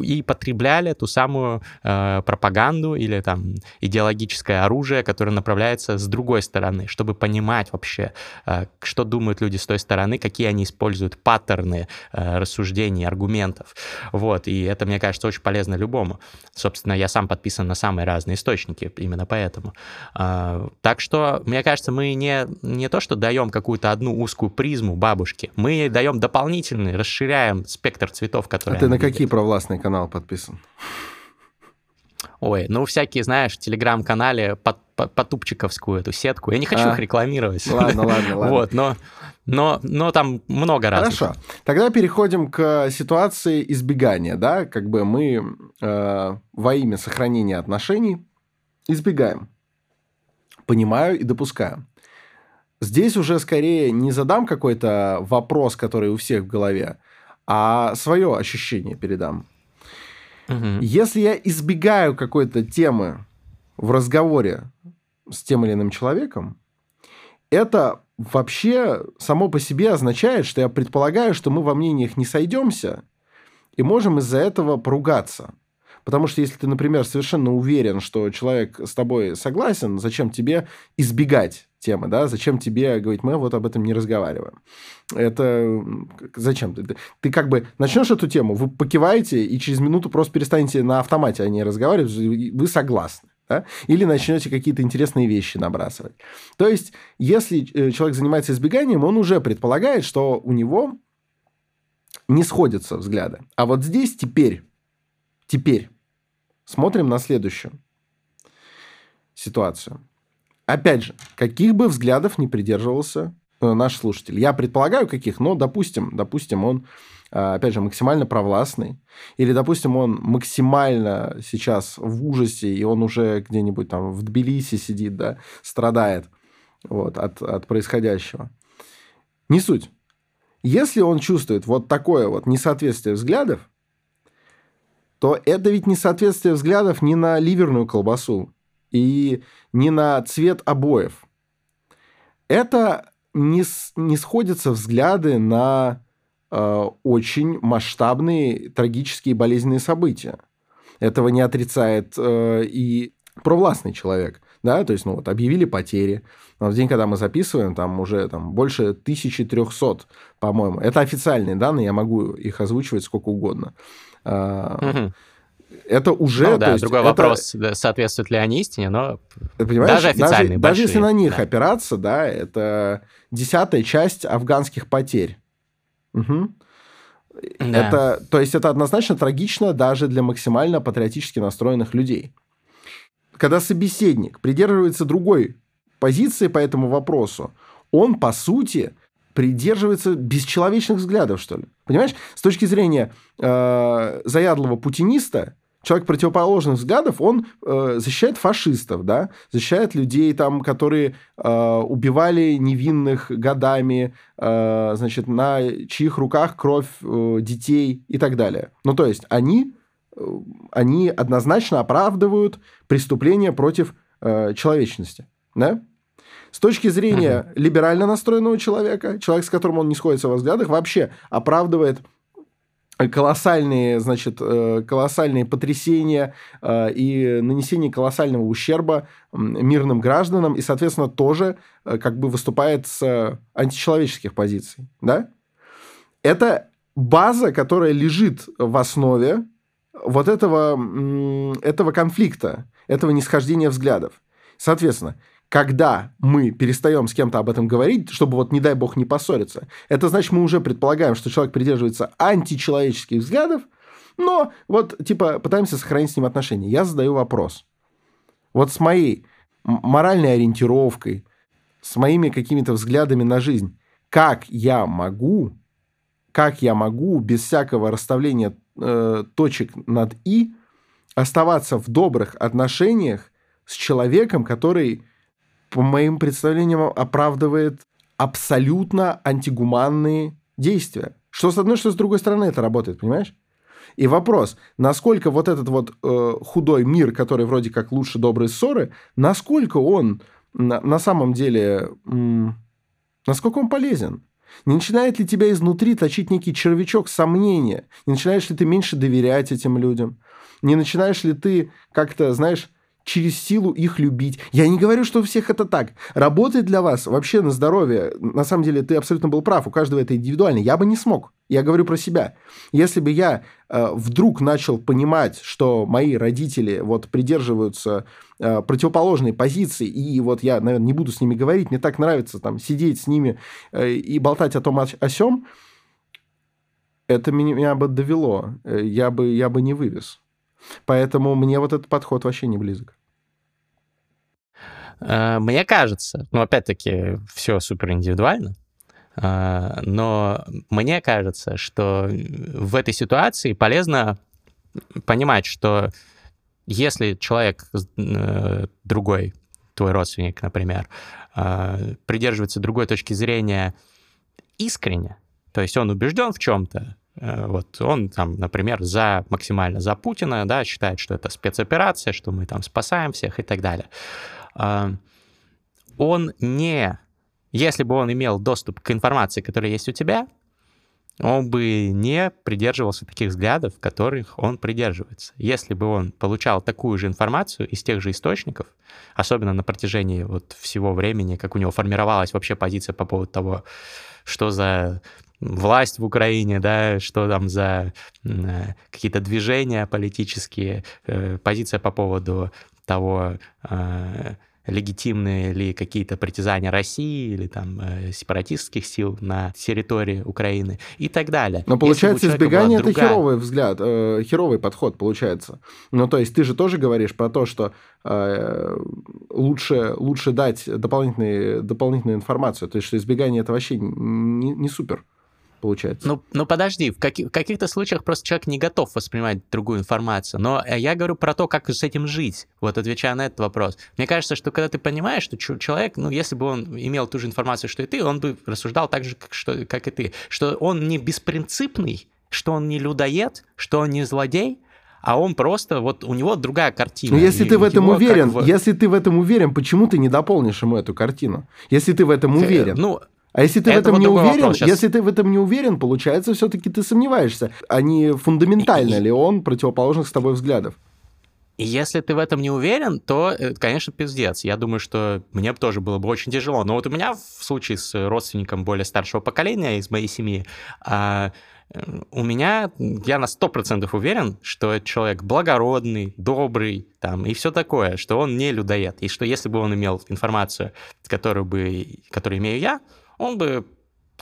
[SPEAKER 1] и потребляли ту самую э, пропаганду или там идеологическое оружие, которое направляется с другой стороны, чтобы понимать вообще, э, что думают люди с той стороны, какие они используют паттерны рассуждений, аргументов. Вот, и это, мне кажется, очень полезно любому. Собственно, я сам подписан на самые разные источники, именно поэтому. Так что, мне кажется, мы не, не то, что даем какую-то одну узкую призму бабушке, мы даем дополнительный, расширяем спектр спектр цветов, которые...
[SPEAKER 2] А ты на видят. какие провластные каналы подписан?
[SPEAKER 1] Ой, ну всякие, знаешь, в телеграм-канале под, под, потупчиковскую эту сетку. Я не хочу а, их рекламировать.
[SPEAKER 2] Ладно, ладно, ладно.
[SPEAKER 1] Вот, но, но, но там много раз.
[SPEAKER 2] Хорошо. Тогда переходим к ситуации избегания, да, как бы мы э, во имя сохранения отношений избегаем. Понимаю и допускаю. Здесь уже скорее не задам какой-то вопрос, который у всех в голове, а свое ощущение передам. Угу. Если я избегаю какой-то темы в разговоре с тем или иным человеком, это вообще само по себе означает, что я предполагаю, что мы во мнениях не сойдемся и можем из-за этого поругаться. Потому что если ты, например, совершенно уверен, что человек с тобой согласен, зачем тебе избегать темы, да? Зачем тебе говорить, мы вот об этом не разговариваем? Это зачем? Ты, ты как бы начнешь эту тему, вы покиваете, и через минуту просто перестанете на автомате о ней разговаривать, вы согласны. Да? Или начнете какие-то интересные вещи набрасывать. То есть, если э, человек занимается избеганием, он уже предполагает, что у него не сходятся взгляды. А вот здесь теперь, теперь Смотрим на следующую ситуацию. Опять же, каких бы взглядов не придерживался э, наш слушатель. Я предполагаю, каких, но, допустим, допустим, он, э, опять же, максимально провластный. Или, допустим, он максимально сейчас в ужасе, и он уже где-нибудь там в Тбилиси сидит, да, страдает вот, от, от происходящего. Не суть. Если он чувствует вот такое вот несоответствие взглядов, то это ведь несоответствие взглядов не на ливерную колбасу и не на цвет обоев. Это не, не сходятся взгляды на э, очень масштабные трагические болезненные события. Этого не отрицает э, и провластный человек. Да, то есть, ну вот, объявили потери. В день, когда мы записываем, там уже там, больше 1300, по-моему. Это официальные данные, я могу их озвучивать сколько угодно. Угу. Это уже...
[SPEAKER 1] Ну, да, есть, другой это... вопрос, соответствуют ли они истине, но
[SPEAKER 2] Понимаешь, даже официальные, даже, даже если на них да. опираться, да, это десятая часть афганских потерь. Угу. Да. Это, то есть это однозначно трагично даже для максимально патриотически настроенных людей. Когда собеседник придерживается другой позиции по этому вопросу, он, по сути, придерживается бесчеловечных взглядов, что ли. Понимаешь? С точки зрения э, заядлого путиниста, человек противоположных взглядов, он э, защищает фашистов, да, защищает людей, там, которые э, убивали невинных годами, э, значит, на чьих руках кровь э, детей и так далее. Ну, то есть они, э, они однозначно оправдывают преступления против э, человечности, да? С точки зрения uh-huh. либерально настроенного человека, человек, с которым он не сходится во взглядах, вообще оправдывает колоссальные, значит, э, колоссальные потрясения э, и нанесение колоссального ущерба мирным гражданам и, соответственно, тоже э, как бы выступает с античеловеческих позиций, да? Это база, которая лежит в основе вот этого, этого конфликта, этого нисхождения взглядов. Соответственно, когда мы перестаем с кем-то об этом говорить, чтобы вот, не дай бог, не поссориться, это значит, мы уже предполагаем, что человек придерживается античеловеческих взглядов, но вот, типа, пытаемся сохранить с ним отношения. Я задаю вопрос. Вот с моей моральной ориентировкой, с моими какими-то взглядами на жизнь, как я могу, как я могу без всякого расставления э, точек над «и» оставаться в добрых отношениях с человеком, который по моим представлениям, оправдывает абсолютно антигуманные действия. Что с одной, что с другой стороны это работает, понимаешь? И вопрос, насколько вот этот вот э, худой мир, который вроде как лучше добрые ссоры, насколько он на, на самом деле, м, насколько он полезен? Не начинает ли тебя изнутри точить некий червячок сомнения? Не начинаешь ли ты меньше доверять этим людям? Не начинаешь ли ты как-то, знаешь, через силу их любить. Я не говорю, что у всех это так. Работает для вас вообще на здоровье. На самом деле, ты абсолютно был прав. У каждого это индивидуально. Я бы не смог. Я говорю про себя. Если бы я э, вдруг начал понимать, что мои родители вот придерживаются э, противоположной позиции, и вот я, наверное, не буду с ними говорить, мне так нравится там сидеть с ними э, и болтать о том, о, о сём, это меня, бы довело. Э, я бы, я бы не вывез. Поэтому мне вот этот подход вообще не близок.
[SPEAKER 1] Э, мне кажется, ну, опять-таки, все супер индивидуально, э, но мне кажется, что в этой ситуации полезно понимать, что если человек э, другой, твой родственник, например, придерживается другой точки зрения искренне, то есть он убежден в чем-то, вот он там, например, за максимально за Путина, да, считает, что это спецоперация, что мы там спасаем всех и так далее он не... Если бы он имел доступ к информации, которая есть у тебя, он бы не придерживался таких взглядов, которых он придерживается. Если бы он получал такую же информацию из тех же источников, особенно на протяжении вот всего времени, как у него формировалась вообще позиция по поводу того, что за власть в Украине, да, что там за э, какие-то движения политические, э, позиция по поводу того, э, легитимные ли какие-то притязания России или там э, сепаратистских сил на территории Украины и так далее.
[SPEAKER 2] Но получается избегание это другая... херовый взгляд, э, херовый подход получается. Ну то есть ты же тоже говоришь про то, что э, лучше лучше дать дополнительные дополнительную информацию, то есть что избегание это вообще не, не супер получается.
[SPEAKER 1] Ну, ну подожди, в, каких, в каких-то случаях просто человек не готов воспринимать другую информацию. Но э, я говорю про то, как с этим жить, вот отвечая на этот вопрос. Мне кажется, что когда ты понимаешь, что человек, ну, если бы он имел ту же информацию, что и ты, он бы рассуждал так же, как, что, как и ты. Что он не беспринципный, что он не людоед, что он не злодей, а он просто, вот у него другая картина.
[SPEAKER 2] Но если и, ты в этом уверен, в... если ты в этом уверен, почему ты не дополнишь ему эту картину? Если ты в этом уверен.
[SPEAKER 1] Ну,
[SPEAKER 2] а если ты это в этом вот не уверен, если ты в этом не уверен, получается, все-таки ты сомневаешься, а не фундаментально ли он противоположных с тобой взглядов.
[SPEAKER 1] И если ты в этом не уверен, то, э, конечно, пиздец. Я думаю, что мне бы тоже было бы очень тяжело. Но вот у меня в случае с родственником более старшего поколения из моей семьи, а, э, у меня, я на 100% уверен, что человек благородный, добрый, там, и все такое, что он не людоед. И что если бы он имел информацию, которую, бы, которую имею я, он бы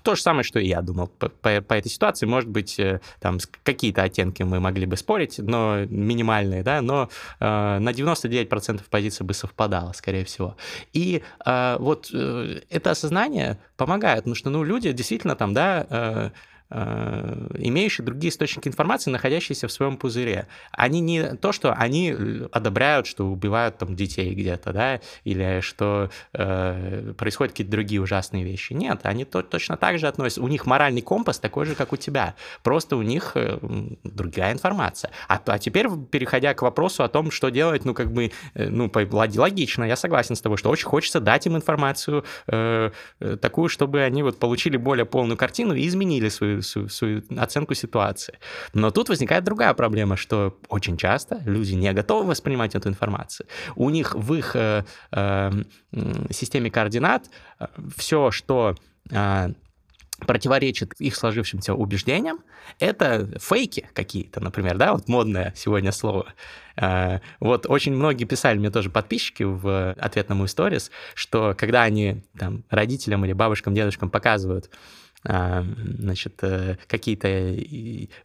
[SPEAKER 1] то же самое, что и я думал по, по, по этой ситуации. Может быть, э, там какие-то оттенки мы могли бы спорить, но минимальные, да, но э, на 99% позиция бы совпадала, скорее всего. И э, вот э, это осознание помогает, потому что, ну, люди действительно там, да, э, имеющие другие источники информации, находящиеся в своем пузыре. Они не то, что они одобряют, что убивают там детей где-то, да, или что э, происходят какие-то другие ужасные вещи. Нет, они то, точно так же относятся. У них моральный компас такой же, как у тебя. Просто у них э, другая информация. А, а теперь, переходя к вопросу о том, что делать, ну, как бы, э, ну, логично, я согласен с тобой, что очень хочется дать им информацию э, э, такую, чтобы они вот получили более полную картину и изменили свою свою, свою, оценку ситуации. Но тут возникает другая проблема, что очень часто люди не готовы воспринимать эту информацию. У них в их э, э, системе координат э, все, что э, противоречит их сложившимся убеждениям, это фейки какие-то, например, да, вот модное сегодня слово. Э, вот очень многие писали мне тоже подписчики в ответ на мой сторис, что когда они там родителям или бабушкам, дедушкам показывают значит, э, какие-то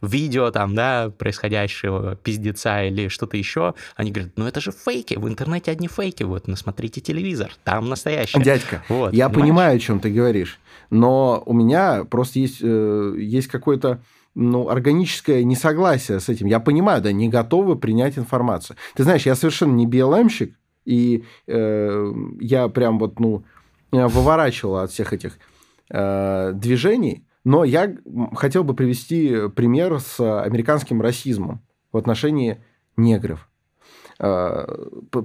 [SPEAKER 1] видео там, да, происходящего пиздеца или что-то еще, они говорят, ну это же фейки, в интернете одни фейки, вот, ну смотрите телевизор, там настоящее.
[SPEAKER 2] Дядька, вот, я понимаешь? понимаю, о чем ты говоришь, но у меня просто есть, э, есть какой-то ну, органическое несогласие с этим. Я понимаю, да, не готовы принять информацию. Ты знаешь, я совершенно не BLM-щик, и э, я прям вот, ну, выворачивал от всех этих Э, движений, но я хотел бы привести пример с американским расизмом в отношении негров. Э,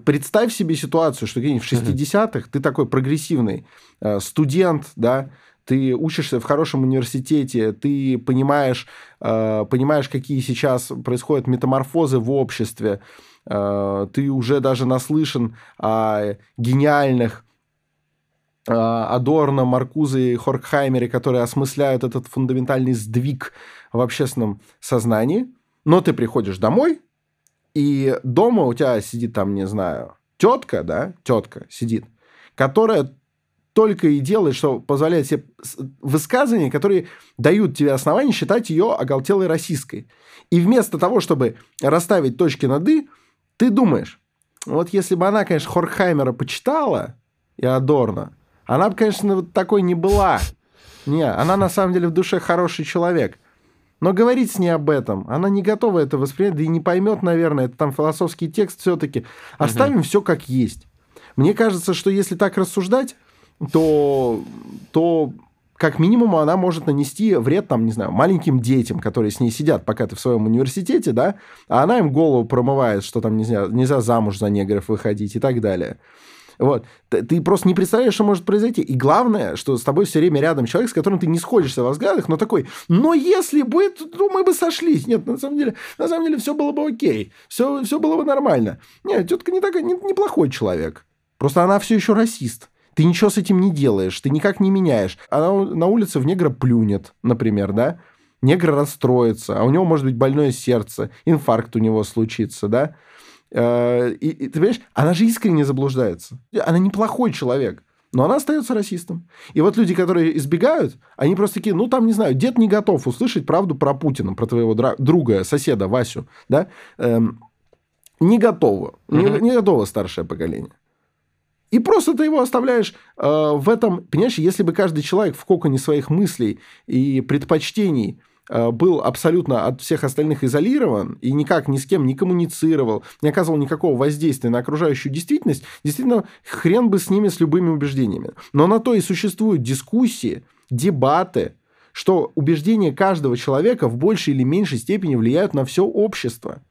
[SPEAKER 2] представь себе ситуацию, что где-нибудь в 60-х ты такой прогрессивный э, студент, да, ты учишься в хорошем университете, ты понимаешь, понимаешь, какие сейчас происходят метаморфозы в обществе, ты уже даже наслышан о гениальных Адорно, Маркузе и Хоркхаймере, которые осмысляют этот фундаментальный сдвиг в общественном сознании. Но ты приходишь домой, и дома у тебя сидит там, не знаю, тетка, да, тетка сидит, которая только и делает, что позволяет себе высказывания, которые дают тебе основания считать ее оголтелой расистской. И вместо того, чтобы расставить точки над «и», ты думаешь, вот если бы она, конечно, Хорхаймера почитала и Адорно, она бы, конечно, вот такой не была. Не, она на самом деле в душе хороший человек. Но говорить с ней об этом, она не готова это воспринять, да и не поймет, наверное, это там философский текст все-таки. Оставим угу. все как есть. Мне кажется, что если так рассуждать, то, то как минимум она может нанести вред, там, не знаю, маленьким детям, которые с ней сидят, пока ты в своем университете, да, а она им голову промывает, что там нельзя, нельзя замуж за негров выходить и так далее. Вот. Ты, просто не представляешь, что может произойти. И главное, что с тобой все время рядом человек, с которым ты не сходишься во взглядах, но такой, но если бы, то мы бы сошлись. Нет, на самом деле, на самом деле все было бы окей. Все, все было бы нормально. Нет, тетка не такая, не, неплохой человек. Просто она все еще расист. Ты ничего с этим не делаешь, ты никак не меняешь. Она на улице в негра плюнет, например, да? Негр расстроится, а у него может быть больное сердце, инфаркт у него случится, да? Э, и, и ты понимаешь, она же искренне заблуждается. Она неплохой человек. Но она остается расистом. И вот люди, которые избегают, они просто такие, ну, там, не знаю, дед не готов услышать правду про Путина, про твоего друга, соседа Васю, да? Эм, не готово. Не, не готово старшее поколение. И просто ты его оставляешь э, в этом... Понимаешь, если бы каждый человек в коконе своих мыслей и предпочтений Э, был абсолютно от всех остальных изолирован и никак ни с кем не коммуницировал, не оказывал никакого воздействия на окружающую действительность, действительно, хрен бы с ними, с любыми убеждениями. Но на то и существуют дискуссии, дебаты, что убеждения каждого человека в большей или меньшей степени влияют на все общество.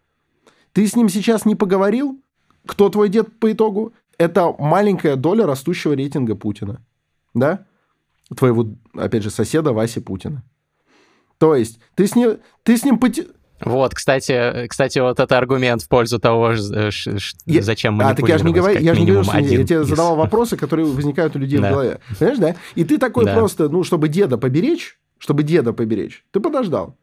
[SPEAKER 2] Ты с ним сейчас не поговорил? Кто твой дед по итогу? Это маленькая доля растущего рейтинга Путина. Да? Твоего, опять же, соседа Васи Путина. То есть ты с ним, ты с ним, поте...
[SPEAKER 1] Вот, кстати, кстати, вот это аргумент в пользу того, я, зачем мы
[SPEAKER 2] А, так я же не говорю, я же не говорю, что я тебе из... задавал вопросы, которые возникают у людей да. в голове. Понимаешь, да? И ты такой да. просто, ну, чтобы деда поберечь, чтобы деда поберечь, ты подождал.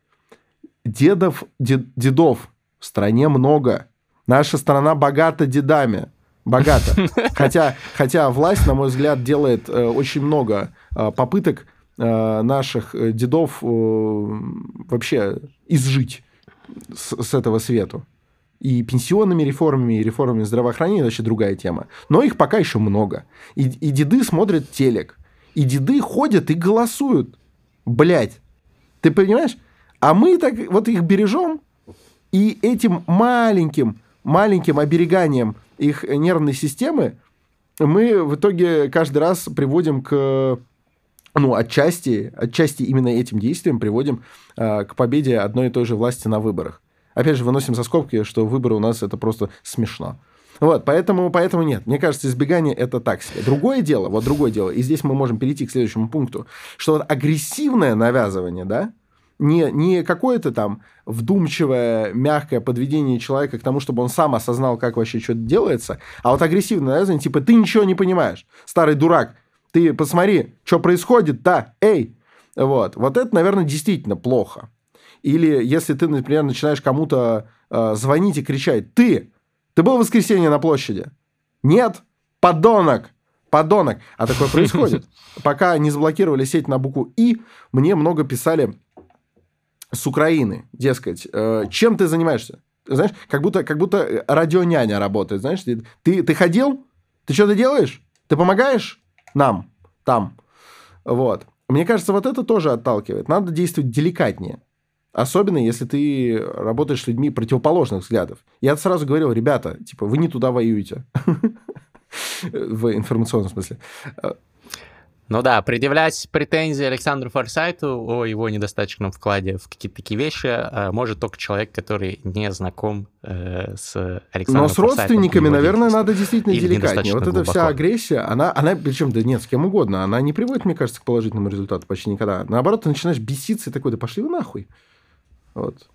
[SPEAKER 2] Дедов, дед, дедов в стране много. Наша страна богата дедами. Богата. Хотя, хотя власть, на мой взгляд, делает э, очень много э, попыток наших э, дедов э, вообще изжить с, с этого свету. И пенсионными реформами, и реформами здравоохранения вообще другая тема. Но их пока еще много. И, и деды смотрят телек. И деды ходят и голосуют. Блять. Ты понимаешь? А мы так вот их бережем, и этим маленьким, маленьким обереганием их нервной системы мы в итоге каждый раз приводим к ну, отчасти, отчасти именно этим действием приводим э, к победе одной и той же власти на выборах. Опять же, выносим за скобки, что выборы у нас это просто смешно. Вот, поэтому, поэтому нет. Мне кажется, избегание это так себе. Другое дело, вот другое дело, и здесь мы можем перейти к следующему пункту, что вот агрессивное навязывание, да, не, не какое-то там вдумчивое, мягкое подведение человека к тому, чтобы он сам осознал, как вообще что-то делается, а вот агрессивное навязывание, типа, ты ничего не понимаешь, старый дурак, ты посмотри, что происходит, да, эй. Вот, вот это, наверное, действительно плохо. Или если ты, например, начинаешь кому-то э, звонить и кричать, ты, ты был в воскресенье на площади? Нет, подонок, подонок. А такое происходит. Пока не заблокировали сеть на букву И, мне много писали с Украины, дескать, э, чем ты занимаешься? Знаешь, как будто, как будто радионяня работает, знаешь, ты, ты ходил, ты что-то делаешь, ты помогаешь, нам, там. Вот. Мне кажется, вот это тоже отталкивает. Надо действовать деликатнее. Особенно, если ты работаешь с людьми противоположных взглядов. Я сразу говорил, ребята, типа, вы не туда воюете. В информационном смысле.
[SPEAKER 1] Ну да, предъявлять претензии Александру Форсайту о его недостаточном вкладе в какие-то такие вещи э, может только человек, который не знаком э, с Александром
[SPEAKER 2] Но с родственниками, наверное, надо действительно деликатнее. Вот эта вся агрессия, она, она, причем, да нет, с кем угодно, она не приводит, мне кажется, к положительному результату почти никогда. Наоборот, ты начинаешь беситься и такой, да пошли вы нахуй. Вот.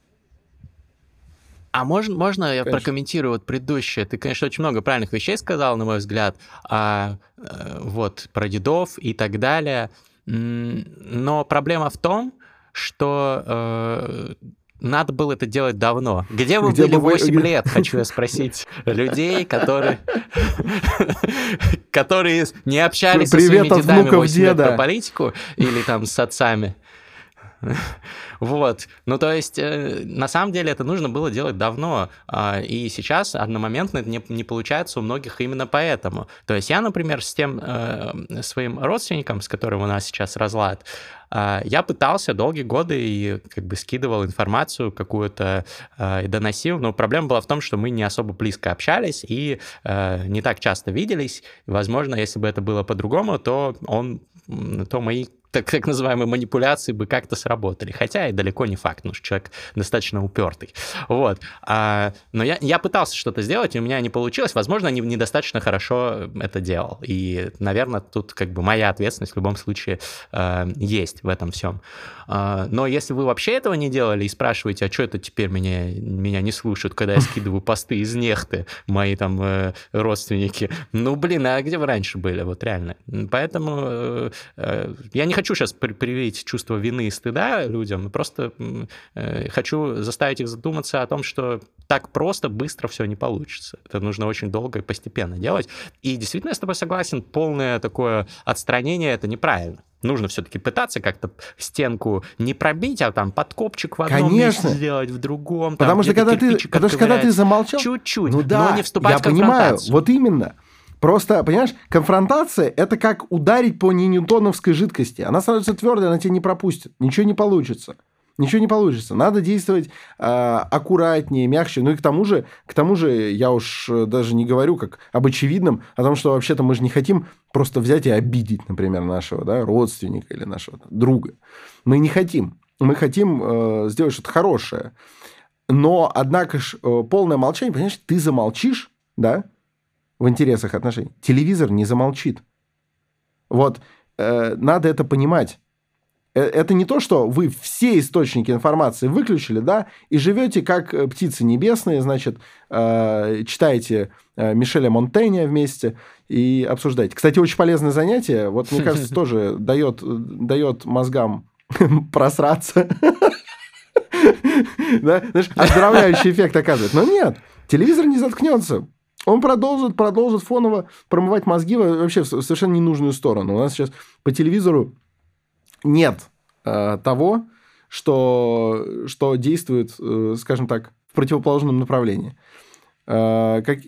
[SPEAKER 1] А можно, можно я прокомментирую вот предыдущее? Ты, конечно, очень много правильных вещей сказал, на мой взгляд, а, э, вот про дедов и так далее. Но проблема в том, что э, надо было это делать давно. Где вы Где были бы 8 вы... лет, хочу я спросить людей, которые, которые не общались Привет со своими дедами 8 деда. лет про политику или там с отцами. Вот. Ну, то есть, э, на самом деле, это нужно было делать давно. Э, и сейчас одномоментно это не, не получается у многих именно поэтому. То есть, я, например, с тем э, своим родственником, с которым у нас сейчас разлад, э, я пытался долгие годы и как бы скидывал информацию какую-то э, и доносил, но проблема была в том, что мы не особо близко общались и э, не так часто виделись. Возможно, если бы это было по-другому, то он то мои так, так называемые манипуляции бы как-то сработали. Хотя и далеко не факт, потому что человек достаточно упертый. Вот. А, но я, я пытался что-то сделать, и у меня не получилось. Возможно, не, недостаточно хорошо это делал. И, наверное, тут как бы моя ответственность в любом случае э, есть в этом всем. Э, но если вы вообще этого не делали и спрашиваете, а что это теперь меня, меня не слушают, когда я скидываю посты из нехты, мои там э, родственники, ну, блин, а где вы раньше были? Вот реально. Поэтому э, э, я не хочу сейчас привить чувство вины и стыда людям, просто э, хочу заставить их задуматься о том, что так просто, быстро все не получится. Это нужно очень долго и постепенно делать. И действительно, я с тобой согласен, полное такое отстранение — это неправильно. Нужно все-таки пытаться как-то стенку не пробить, а там подкопчик в одном Конечно. месте сделать, в другом.
[SPEAKER 2] Потому что когда ты, потому что когда ты замолчал...
[SPEAKER 1] Чуть-чуть,
[SPEAKER 2] ну, да,
[SPEAKER 1] но не вступать
[SPEAKER 2] я
[SPEAKER 1] в
[SPEAKER 2] понимаю, вот именно. Просто, понимаешь, конфронтация – это как ударить по ньютоновской жидкости. Она становится твердой, она тебя не пропустит. Ничего не получится. Ничего не получится. Надо действовать э, аккуратнее, мягче. Ну и к тому же, к тому же, я уж э, даже не говорю как об очевидном, о том, что вообще-то мы же не хотим просто взять и обидеть, например, нашего да, родственника или нашего друга. Мы не хотим. Мы хотим э, сделать что-то хорошее. Но, однако ж, э, полное молчание, понимаешь, ты замолчишь, да, в интересах отношений. Телевизор не замолчит. Вот, э, надо это понимать. Э, это не то, что вы все источники информации выключили, да, и живете как э, птицы небесные, значит, э, читаете Мишеля Монтенья вместе и обсуждаете. Кстати, очень полезное занятие. Вот, мне кажется, тоже дает, дает мозгам просраться. Да? Знаешь, оздоровляющий эффект оказывает. Но нет, телевизор не заткнется. Он продолжит, продолжит фоново промывать мозги вообще в совершенно ненужную сторону. У нас сейчас по телевизору нет э, того, что, что действует, э, скажем так, в противоположном направлении. Э,
[SPEAKER 1] как,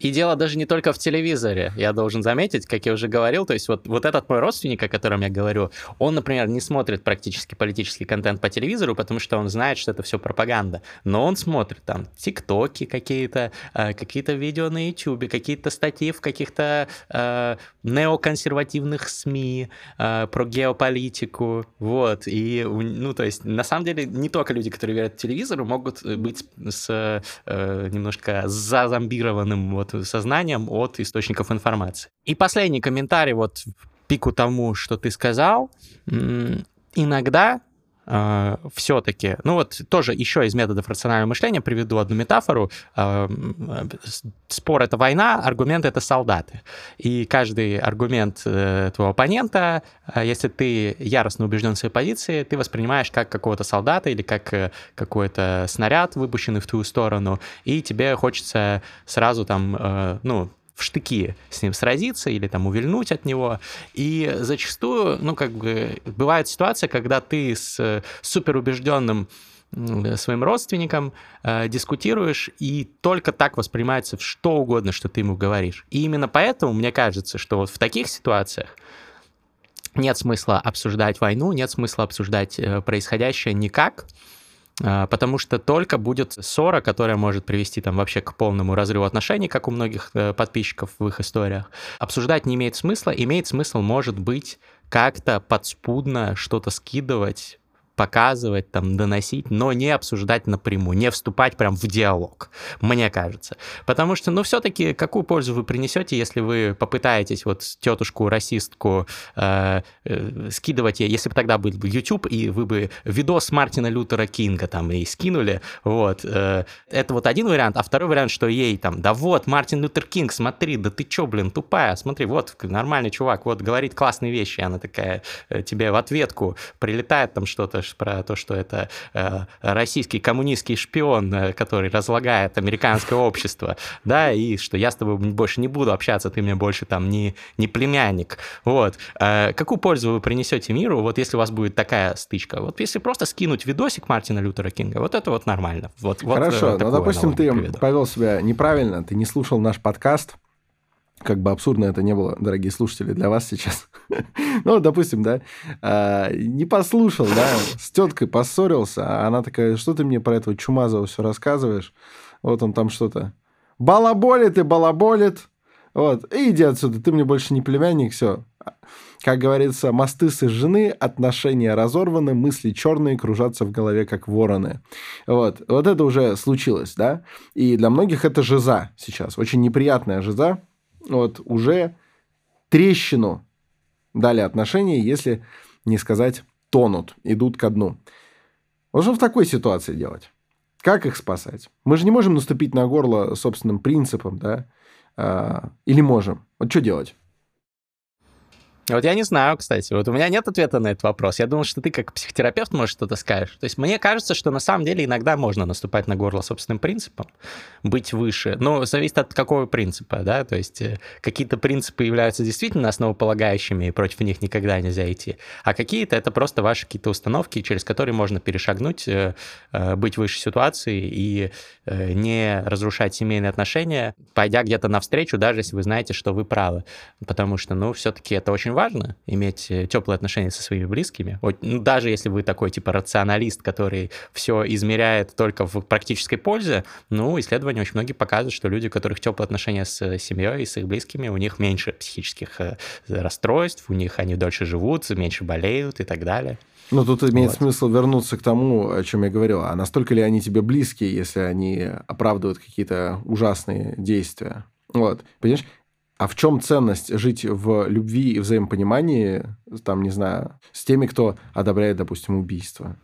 [SPEAKER 1] и дело даже не только в телевизоре, я должен заметить, как я уже говорил, то есть вот, вот этот мой родственник, о котором я говорю, он, например, не смотрит практически политический контент по телевизору, потому что он знает, что это все пропаганда, но он смотрит там тиктоки какие-то, э, какие-то видео на ютубе, какие-то статьи в каких-то э, неоконсервативных СМИ э, про геополитику, вот, и, ну, то есть, на самом деле, не только люди, которые верят телевизору, могут быть с э, немножко зазомбированным вот сознанием от источников информации. И последний комментарий вот пику тому, что ты сказал. Иногда э, все-таки, ну вот тоже еще из методов рационального мышления приведу одну метафору. Э, спор — это война, аргумент — это солдаты. И каждый аргумент э, твоего оппонента, э, если ты яростно убежден в своей позиции, ты воспринимаешь как какого-то солдата или как э, какой-то снаряд, выпущенный в твою сторону, и тебе хочется сразу там, э, ну, в штыки с ним сразиться или там увильнуть от него. И зачастую, ну, как бы, бывает ситуация, когда ты с суперубежденным своим родственникам э, дискутируешь, и только так воспринимается что угодно, что ты ему говоришь. И именно поэтому мне кажется, что вот в таких ситуациях нет смысла обсуждать войну, нет смысла обсуждать э, происходящее никак, потому что только будет ссора, которая может привести там вообще к полному разрыву отношений, как у многих э, подписчиков в их историях. Обсуждать не имеет смысла, имеет смысл, может быть, как-то подспудно что-то скидывать, показывать, там, доносить, но не обсуждать напрямую, не вступать прям в диалог, мне кажется. Потому что, ну, все-таки, какую пользу вы принесете, если вы попытаетесь вот тетушку расистку э, э, скидывать, если бы тогда был бы YouTube, и вы бы видос Мартина Лютера Кинга там и скинули, вот, э, это вот один вариант, а второй вариант, что ей там, да вот, Мартин Лютер Кинг, смотри, да ты чё, блин, тупая, смотри, вот, нормальный чувак, вот, говорит классные вещи, она такая э, тебе в ответку прилетает там что-то, про то, что это э, российский коммунистский шпион, э, который разлагает американское общество, да, и что я с тобой больше не буду общаться, ты мне больше там не, не племянник. Вот. Э, какую пользу вы принесете миру, вот если у вас будет такая стычка? Вот если просто скинуть видосик Мартина Лютера Кинга, вот это вот нормально. Вот,
[SPEAKER 2] Хорошо, вот, ну, допустим, ты приведу. повел себя неправильно, ты не слушал наш подкаст, как бы абсурдно это не было, дорогие слушатели, для вас сейчас. ну, допустим, да, а, не послушал, да, с теткой поссорился, а она такая, что ты мне про этого Чумазова все рассказываешь? Вот он там что-то. Балаболит и балаболит. Вот, и иди отсюда, ты мне больше не племянник, все. Как говорится, мосты сожжены, отношения разорваны, мысли черные кружатся в голове, как вороны. Вот, вот это уже случилось, да? И для многих это жиза сейчас, очень неприятная жиза, вот уже трещину дали отношения, если не сказать тонут, идут ко дну. Вот что в такой ситуации делать? Как их спасать? Мы же не можем наступить на горло собственным принципом, да? А, или можем? Вот что делать?
[SPEAKER 1] Вот я не знаю, кстати. Вот у меня нет ответа на этот вопрос. Я думал, что ты как психотерапевт, может, что-то скажешь. То есть мне кажется, что на самом деле иногда можно наступать на горло собственным принципом, быть выше. Но зависит от какого принципа, да. То есть э, какие-то принципы являются действительно основополагающими, и против них никогда нельзя идти. А какие-то это просто ваши какие-то установки, через которые можно перешагнуть, э, э, быть выше ситуации и не разрушать семейные отношения, пойдя где-то навстречу, даже если вы знаете, что вы правы. Потому что, ну, все-таки это очень важно важно, иметь э, теплые отношения со своими близкими. Ну, даже если вы такой типа рационалист, который все измеряет только в практической пользе, ну, исследования очень многие показывают, что люди, у которых теплые отношения с э, семьей и с их близкими, у них меньше психических э, расстройств, у них они дольше живут, меньше болеют и так далее.
[SPEAKER 2] Ну, тут имеет вот. смысл вернуться к тому, о чем я говорил. А настолько ли они тебе близкие, если они оправдывают какие-то ужасные действия? Вот. Понимаешь, А в чем ценность жить в любви и взаимопонимании, там, не знаю, с теми, кто одобряет, допустим, убийство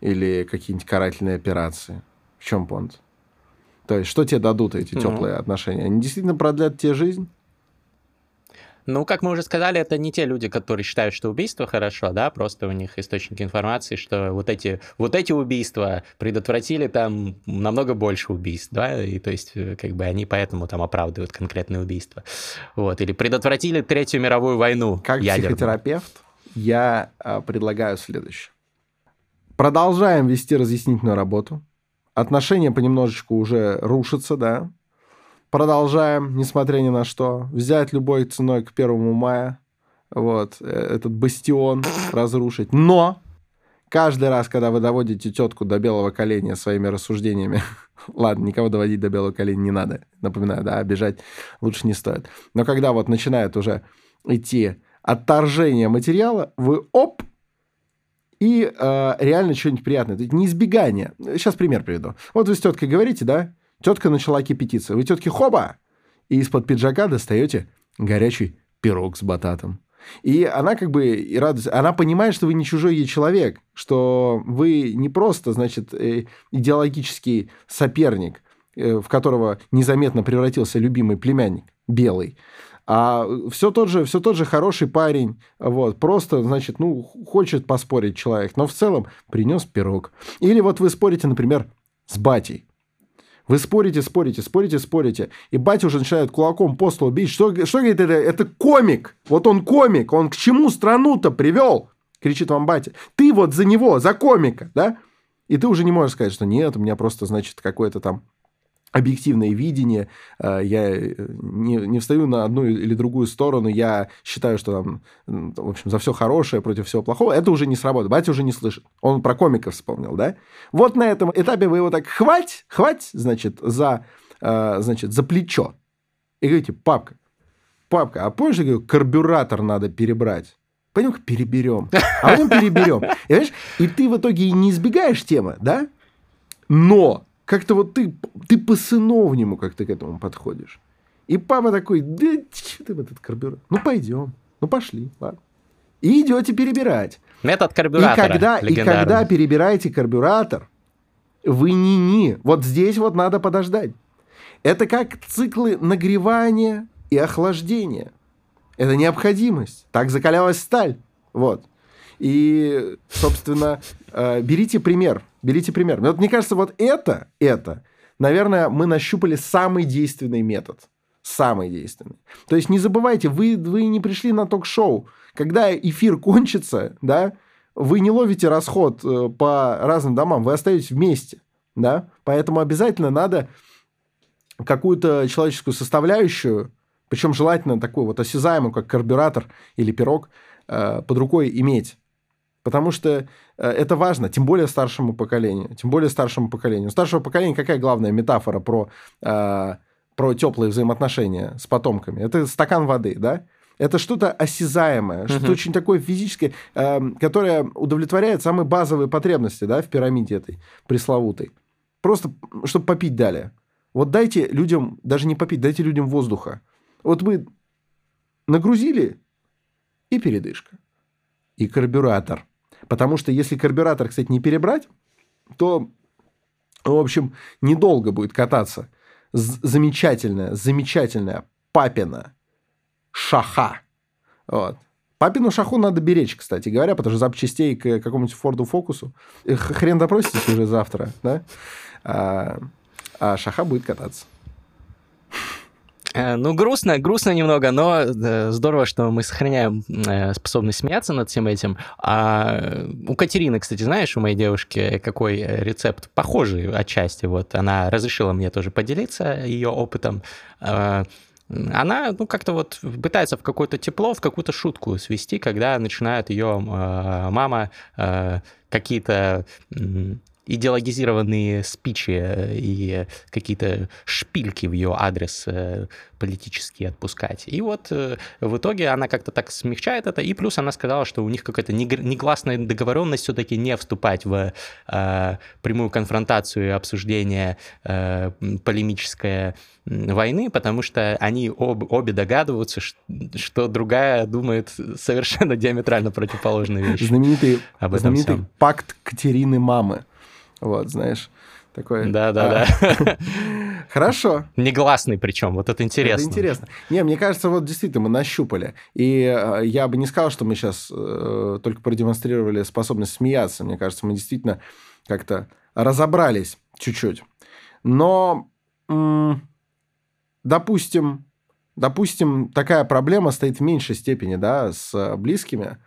[SPEAKER 2] или какие-нибудь карательные операции? В чем понт? То есть, что тебе дадут эти теплые отношения? Они действительно продлят тебе жизнь?
[SPEAKER 1] Ну, как мы уже сказали, это не те люди, которые считают, что убийство хорошо, да, просто у них источники информации, что вот эти, вот эти убийства предотвратили там намного больше убийств, да, и то есть э, как бы они поэтому там оправдывают конкретные убийства. Вот, или предотвратили Третью мировую войну
[SPEAKER 2] Как ядерную. психотерапевт я а, предлагаю следующее. Продолжаем вести разъяснительную работу. Отношения понемножечку уже рушатся, да, Продолжаем, несмотря ни на что, взять любой ценой к первому мая, вот, э, этот бастион разрушить. Но каждый раз, когда вы доводите тетку до белого коленя своими рассуждениями, ладно, никого доводить до белого коленя не надо, напоминаю, да, обижать лучше не стоит. Но когда вот начинает уже идти отторжение материала, вы оп, и э, реально что-нибудь приятное. Это не избегание. Сейчас пример приведу. Вот вы с теткой говорите, да, Тетка начала кипятиться. Вы тетки хоба! И из-под пиджака достаете горячий пирог с бататом. И она как бы и радуется. Она понимает, что вы не чужой ей человек, что вы не просто, значит, э, идеологический соперник, э, в которого незаметно превратился любимый племянник, белый, а все тот же, все тот же хороший парень, вот, просто, значит, ну, хочет поспорить человек, но в целом принес пирог. Или вот вы спорите, например, с батей. Вы спорите, спорите, спорите, спорите. И батя уже начинает кулаком по столу бить. Что, что говорит это? Это комик. Вот он комик. Он к чему страну-то привел? Кричит вам батя. Ты вот за него, за комика, да? И ты уже не можешь сказать, что нет, у меня просто, значит, какое-то там объективное видение, э, я э, не, не встаю на одну или другую сторону, я считаю, что там, в общем, за все хорошее против всего плохого, это уже не сработает, батя уже не слышит. Он про комиков вспомнил, да? Вот на этом этапе вы его так хвать, хвать, значит, за, э, значит, за плечо. И говорите, папка, папка, а помнишь, я говорю, карбюратор надо перебрать? Пойдем-ка переберем. А потом переберем. И, и ты в итоге не избегаешь темы, да? Но как-то вот ты, ты по-сыновнему как-то к этому подходишь. И папа такой, да что ты в этот карбюратор? Ну, пойдем. Ну, пошли, ладно. И идете перебирать.
[SPEAKER 1] Метод карбюратора.
[SPEAKER 2] И когда, и когда перебираете карбюратор, вы не-не. Вот здесь вот надо подождать. Это как циклы нагревания и охлаждения. Это необходимость. Так закалялась сталь. Вот. И, собственно, э, берите пример. Берите пример. Вот мне кажется, вот это, это, наверное, мы нащупали самый действенный метод. Самый действенный. То есть не забывайте, вы, вы не пришли на ток-шоу. Когда эфир кончится, да, вы не ловите расход э, по разным домам, вы остаетесь вместе. Да? Поэтому обязательно надо какую-то человеческую составляющую, причем желательно такую вот осязаемую, как карбюратор или пирог, э, под рукой иметь. Потому что э, это важно, тем более старшему поколению. Тем более старшему поколению. У старшего поколения какая главная метафора про, э, про теплые взаимоотношения с потомками? Это стакан воды, да? Это что-то осязаемое, что-то очень такое физическое, э, которое удовлетворяет самые базовые потребности да, в пирамиде этой пресловутой. Просто, чтобы попить дали. Вот дайте людям, даже не попить, дайте людям воздуха. Вот вы нагрузили и передышка. И карбюратор – Потому что если карбюратор, кстати, не перебрать, то, в общем, недолго будет кататься. Замечательная, замечательная папина шаха. Вот. Папину шаху надо беречь, кстати говоря, потому что запчастей к какому-нибудь Форду Фокусу хрен допроситесь уже завтра, да? А, а шаха будет кататься.
[SPEAKER 1] Э, ну, грустно, грустно немного, но э, здорово, что мы сохраняем э, способность смеяться над всем этим. А у Катерины, кстати, знаешь, у моей девушки какой рецепт похожий отчасти. Вот она разрешила мне тоже поделиться ее опытом она, ну, как-то вот пытается в какое-то тепло, в какую-то шутку свести, когда начинает ее мама какие-то идеологизированные спичи и какие-то шпильки в ее адрес политические отпускать. И вот в итоге она как-то так смягчает это, и плюс она сказала, что у них какая-то негласная договоренность все-таки не вступать в прямую конфронтацию и обсуждение полемическое войны, потому что они об, обе догадываются, что другая думает совершенно диаметрально противоположные вещи.
[SPEAKER 2] Знаменитый, знаменитый всем. пакт Катерины мамы. Вот, знаешь, такой...
[SPEAKER 1] Да-да-да.
[SPEAKER 2] А. Хорошо.
[SPEAKER 1] Негласный причем, вот это интересно.
[SPEAKER 2] Это интересно. Не, мне кажется, вот действительно мы нащупали. И э, я бы не сказал, что мы сейчас э, только продемонстрировали способность смеяться. Мне кажется, мы действительно как-то разобрались чуть-чуть. Но допустим, допустим, такая проблема стоит в меньшей степени, да, с близкими,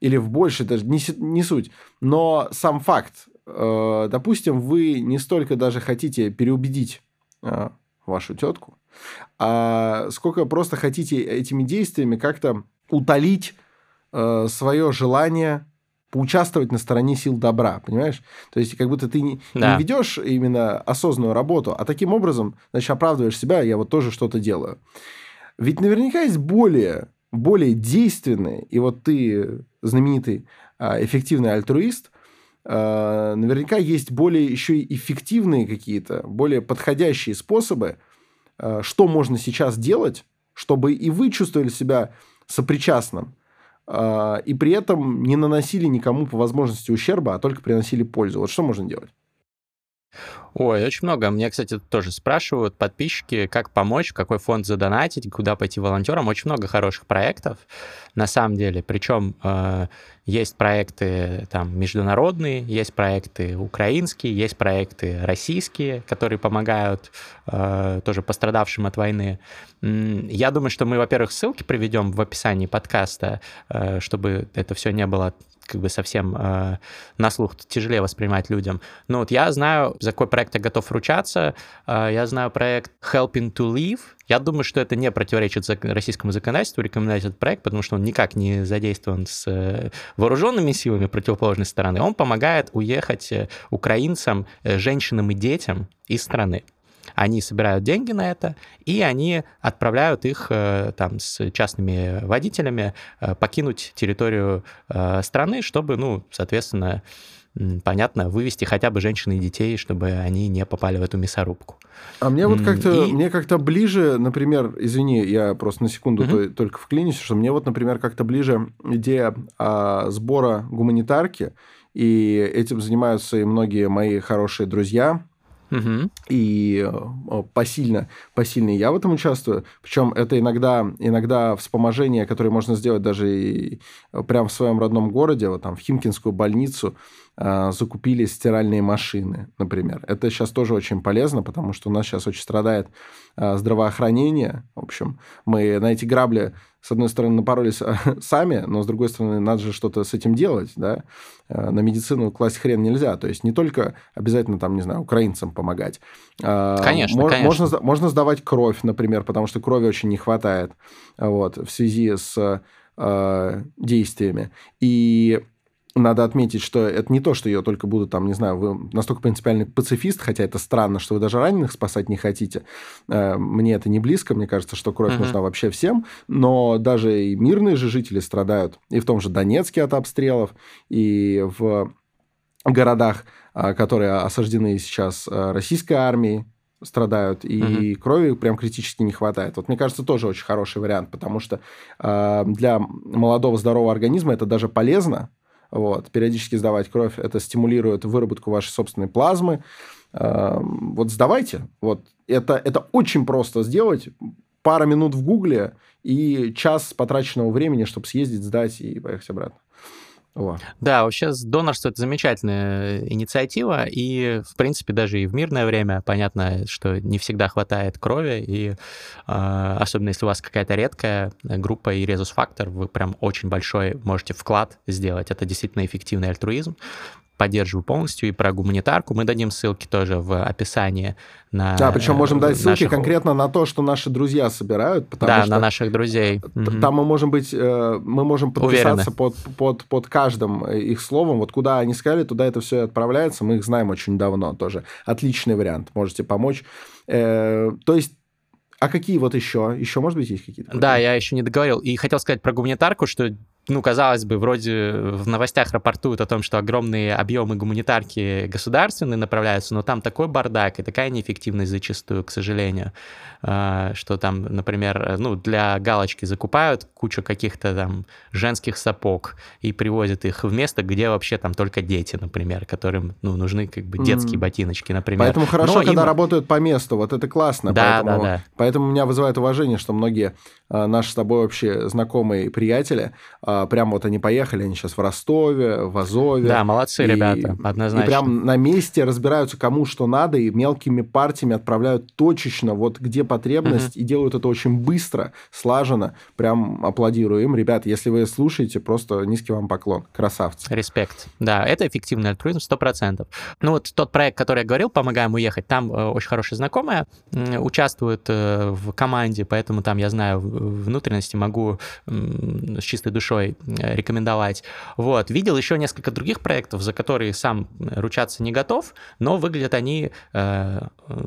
[SPEAKER 2] или в большей, даже не, не суть, но сам факт, допустим, вы не столько даже хотите переубедить э, вашу тетку, а сколько просто хотите этими действиями как-то утолить э, свое желание поучаствовать на стороне сил добра, понимаешь? То есть, как будто ты не, да. не ведешь именно осознанную работу, а таким образом, значит, оправдываешь себя, я вот тоже что-то делаю. Ведь наверняка есть более, более действенные, и вот ты знаменитый а, эффективный альтруист, наверняка есть более еще и эффективные какие-то, более подходящие способы, а, что можно сейчас делать, чтобы и вы чувствовали себя сопричастным а, и при этом не наносили никому по возможности ущерба, а только приносили пользу. Вот что можно делать?
[SPEAKER 1] Ой, очень много. Мне, кстати, тоже спрашивают подписчики, как помочь, в какой фонд задонатить, куда пойти волонтером. Очень много хороших проектов, на самом деле. Причем э, есть проекты там международные, есть проекты украинские, есть проекты российские, которые помогают э, тоже пострадавшим от войны. Я думаю, что мы, во-первых, ссылки приведем в описании подкаста, э, чтобы это все не было как бы совсем э, на слух тяжелее воспринимать людям. Но вот я знаю, за какой проект я готов ручаться. Э, я знаю проект Helping to Live. Я думаю, что это не противоречит российскому законодательству рекомендовать этот проект, потому что он никак не задействован с э, вооруженными силами противоположной стороны. Он помогает уехать э, украинцам, э, женщинам и детям из страны. Они собирают деньги на это, и они отправляют их э, там с частными водителями э, покинуть территорию э, страны, чтобы, ну, соответственно, понятно, вывести хотя бы женщин и детей, чтобы они не попали в эту мясорубку.
[SPEAKER 2] А мне вот как-то, и... мне как-то ближе, например, извини, я просто на секунду угу. только вклинюсь, что мне вот, например, как-то ближе идея а, сбора гуманитарки, и этим занимаются и многие мои хорошие друзья, Угу. И э, посильно, посильно я в этом участвую. Причем это иногда, иногда вспоможение, которое можно сделать даже и э, прямо в своем родном городе, вот там в Химкинскую больницу, э, закупили стиральные машины, например. Это сейчас тоже очень полезно, потому что у нас сейчас очень страдает здравоохранение. В общем, мы на эти грабли с одной стороны, напоролись сами, но с другой стороны, надо же что-то с этим делать, да. На медицину класть хрен нельзя. То есть не только обязательно, там, не знаю, украинцам помогать.
[SPEAKER 1] А, конечно, Мож,
[SPEAKER 2] конечно. Можно, можно сдавать кровь, например, потому что крови очень не хватает вот, в связи с действиями. И надо отметить, что это не то, что ее только будут, там, не знаю, вы настолько принципиальный пацифист, хотя это странно, что вы даже раненых спасать не хотите. Э, мне это не близко, мне кажется, что кровь uh-huh. нужна вообще всем, но даже и мирные же жители страдают, и в том же Донецке от обстрелов, и в городах, э, которые осаждены сейчас э, российской армией, страдают, и угу. крови прям критически не хватает. Вот мне кажется, тоже очень хороший вариант, потому что э, для молодого здорового организма это даже полезно, вот. Периодически сдавать кровь, это стимулирует выработку вашей собственной плазмы. Эм, вот сдавайте. Вот. Это, это очень просто сделать. Пара минут в Гугле и час потраченного времени, чтобы съездить, сдать и поехать обратно.
[SPEAKER 1] О. Да, вообще донорство это замечательная инициатива, и в принципе даже и в мирное время понятно, что не всегда хватает крови, и э, особенно если у вас какая-то редкая группа и резус-фактор, вы прям очень большой можете вклад сделать. Это действительно эффективный альтруизм. Поддерживаю полностью, и про гуманитарку. Мы дадим ссылки тоже в описании на
[SPEAKER 2] Да, причем можем дать ссылки
[SPEAKER 1] наших-
[SPEAKER 2] конкретно на то, что наши друзья собирают, потому
[SPEAKER 1] Да,
[SPEAKER 2] что
[SPEAKER 1] на наших друзей.
[SPEAKER 2] там мы можем быть, э, мы можем подписаться
[SPEAKER 1] Уверены.
[SPEAKER 2] под, под, под каждым э, их словом. Вот куда они сказали, туда это все отправляется. Мы их знаем очень давно тоже. Отличный вариант. Можете помочь. Э, То есть, а какие вот еще? Еще, может быть, есть какие-то?
[SPEAKER 1] Да, я еще не договорил. И хотел сказать про гуманитарку, что ну, казалось бы, вроде в новостях рапортуют о том, что огромные объемы гуманитарки государственные направляются, но там такой бардак и такая неэффективность зачастую, к сожалению, а, что там, например, ну, для галочки закупают кучу каких-то там женских сапог и привозят их в место, где вообще там только дети, например, которым, ну, нужны как бы детские
[SPEAKER 2] Мгм.
[SPEAKER 1] ботиночки, например.
[SPEAKER 2] Поэтому хорошо,
[SPEAKER 1] Но
[SPEAKER 2] когда
[SPEAKER 1] им-
[SPEAKER 2] работают по месту. Вот это классно.
[SPEAKER 1] Да,
[SPEAKER 2] поэтому,
[SPEAKER 1] да, да.
[SPEAKER 2] Поэтому меня вызывает уважение, что многие наши с тобой вообще знакомые приятели, а, прям вот они поехали, они сейчас в Ростове, в Азове.
[SPEAKER 1] Да, молодцы
[SPEAKER 2] И-
[SPEAKER 1] ребята,
[SPEAKER 2] И
[SPEAKER 1] однозначно.
[SPEAKER 2] прям на месте разбираются, кому что надо, и мелкими партиями отправляют точечно, вот где потребность, и делают это очень быстро, слаженно. Прям аплодирую им. Ребят, если вы слушаете, просто низкий вам поклон. Красавцы.
[SPEAKER 1] Респект. Да, это эффективный альтруизм 100%. Ну вот тот проект, который я говорил, «Помогаем уехать», там э, очень хорошая знакомая участвует э, в команде, поэтому там я знаю внутренности, могу с чистой душой э, рекомендовать. Вот. Видел еще несколько других проектов, за которые сам ручаться не готов, но выглядят они э,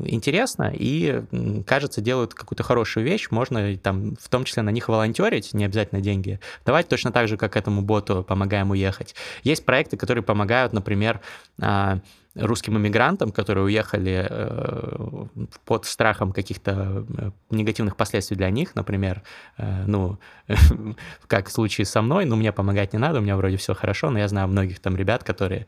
[SPEAKER 1] интересно и, кажется, делают какую-то хорошую вещь. Можно там в том числе на них волонтерить, не обязательно деньги давать, точно так же, как этому боту «Помогаем уехать». Есть проекты, которые помогают, например, а, русским иммигрантам, которые уехали э, под страхом каких-то э, негативных последствий для них, например, э, ну, как в случае со мной, ну, мне помогать не надо, у меня вроде все хорошо, но я знаю многих там ребят, которые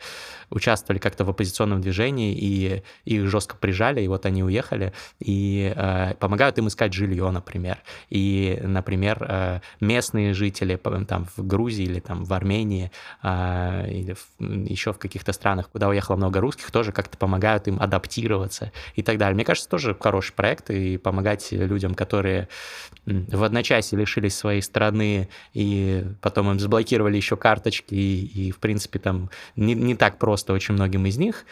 [SPEAKER 1] участвовали как-то в оппозиционном движении, и их жестко прижали, и вот они уехали, и помогают им искать жилье, например. И, например, местные жители там в Грузии или там в Армении а, или в- еще в каких-то странах, куда уехало много русских, тоже как-то помогают им адаптироваться и так далее. Мне кажется, тоже хороший проект, и помогать людям, которые в одночасье лишились своей страны, и потом им заблокировали еще карточки, и, и, в принципе, там не, не так просто очень многим из них.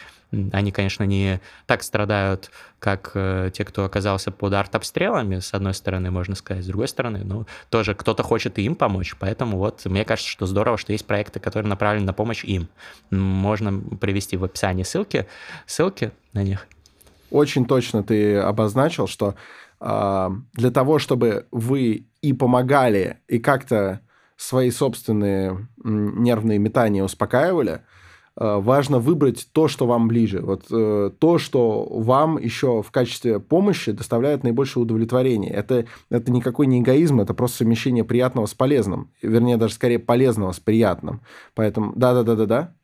[SPEAKER 1] Они, конечно, не так страдают, как э, те, кто оказался под артобстрелами, с одной стороны, можно сказать, с другой стороны, ну, тоже кто-то хочет им помочь, поэтому вот мне кажется, что здорово, что есть проекты, которые направлены на помощь им. Можно привести в описании ссылки, ссылки на них.
[SPEAKER 2] Очень точно ты обозначил, что а, для того, чтобы вы и помогали, и как-то свои собственные нервные метания успокаивали, важно выбрать то, что вам ближе. Вот э, то, что вам еще в качестве помощи доставляет наибольшее удовлетворение. Это, это никакой не эгоизм, это просто совмещение приятного с полезным. Вернее, даже скорее полезного с приятным. Поэтому да-да-да-да-да.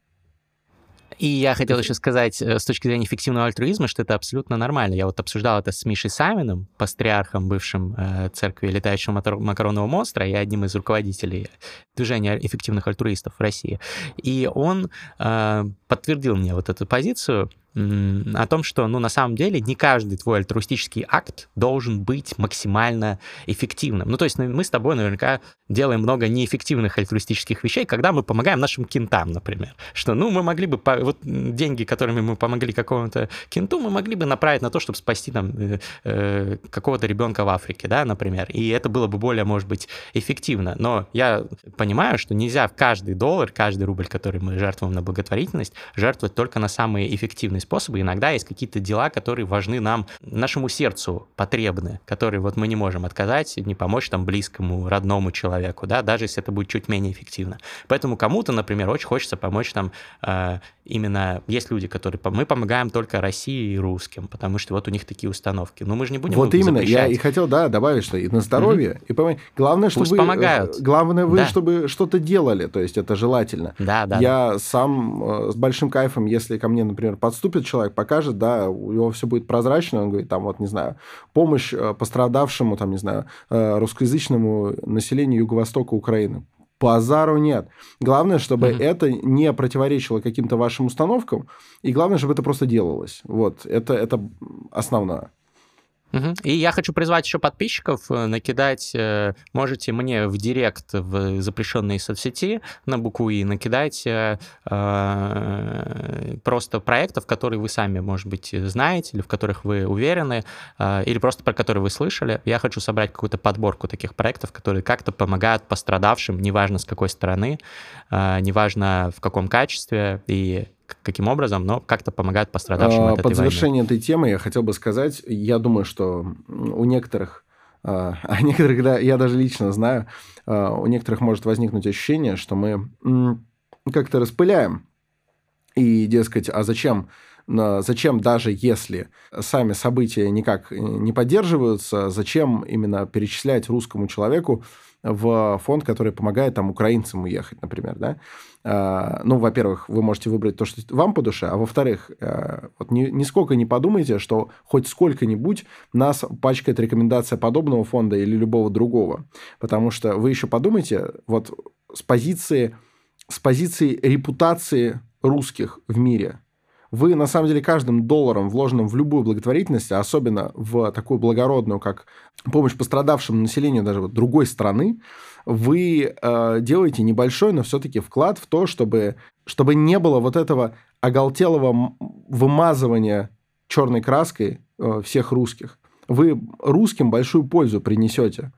[SPEAKER 1] И я хотел еще сказать э, с точки зрения эффективного альтруизма, что это абсолютно нормально. Я вот обсуждал это с Мишей Савиным, патриархом бывшим э, церкви летающего мотор- макаронного монстра и одним из руководителей движения эффективных альтруистов в России. И он э, подтвердил мне вот эту позицию о том, что, ну, на самом деле, не каждый твой альтруистический акт должен быть максимально эффективным. Ну, то есть ну, мы с тобой наверняка делаем много неэффективных альтруистических вещей, когда мы помогаем нашим кентам, например. Что, ну, мы могли бы, вот деньги, которыми мы помогли какому-то кенту, мы могли бы направить на то, чтобы спасти там э, э, какого-то ребенка в Африке, да, например. И это было бы более, может быть, эффективно. Но я понимаю, что нельзя каждый доллар, каждый рубль, который мы жертвуем на благотворительность, жертвовать только на самые эффективные способы. Иногда есть какие-то дела, которые важны нам, нашему сердцу потребны, которые вот мы не можем отказать, не помочь там близкому, родному человеку, да, даже если это будет чуть менее эффективно. Поэтому кому-то, например, очень хочется помочь там э, именно... Есть люди, которые... Мы помогаем только России и русским, потому что вот у них такие установки. Но мы же не будем
[SPEAKER 2] Вот именно, я
[SPEAKER 1] запрещать.
[SPEAKER 2] и хотел, да, добавить, что и на здоровье, и помни- главное, чтобы
[SPEAKER 1] Пусть
[SPEAKER 2] вы,
[SPEAKER 1] помогают.
[SPEAKER 2] э, главное вы,
[SPEAKER 1] Да.
[SPEAKER 2] чтобы что-то делали, то есть это желательно.
[SPEAKER 1] Да, да,
[SPEAKER 2] я сам э, с большим кайфом, если ко мне, например, подступит человек, покажет, да, у него все будет прозрачно, он говорит, там вот, не знаю, помощь э, пострадавшему, там, не знаю, э, русскоязычному населению Юго-Востока Украины. Базару нет. Главное, чтобы
[SPEAKER 1] Мгм.
[SPEAKER 2] это не противоречило каким-то вашим установкам, и главное, чтобы это просто делалось. Вот, это, это основное.
[SPEAKER 1] Угу. И я хочу призвать еще подписчиков э, накидать, э, можете мне в директ в запрещенные соцсети на букву И накидать э, просто проектов, которые вы сами, может быть, знаете, или в которых вы уверены, или просто про которые вы слышали. Я хочу собрать какую-то подборку таких проектов, которые как-то помогают пострадавшим, неважно с какой стороны, неважно в каком качестве, и каким образом, но как-то помогает пострадавшим а, от
[SPEAKER 2] Под этой завершение войны. этой темы я хотел бы сказать, я думаю, что у некоторых, а, а некоторых, да, я даже лично знаю, а, у некоторых может возникнуть ощущение, что мы как-то распыляем. И, дескать, а зачем зачем даже если сами события никак не поддерживаются, зачем именно перечислять русскому человеку в фонд, который помогает там украинцам уехать, например, да. А, ну, во-первых, вы можете выбрать то, что вам по душе, а во-вторых, э, вот ни, нисколько не подумайте, что хоть сколько-нибудь нас пачкает рекомендация подобного фонда или любого другого, потому что вы еще подумайте, вот с позиции, с позиции репутации русских в мире – вы, на самом деле, каждым долларом, вложенным в любую благотворительность, а особенно в такую благородную, как помощь пострадавшему населению даже вот другой страны, вы э, делаете небольшой, но все-таки вклад в то, чтобы, чтобы не было вот этого оголтелого вымазывания черной краской э, всех русских. Вы русским большую пользу принесете,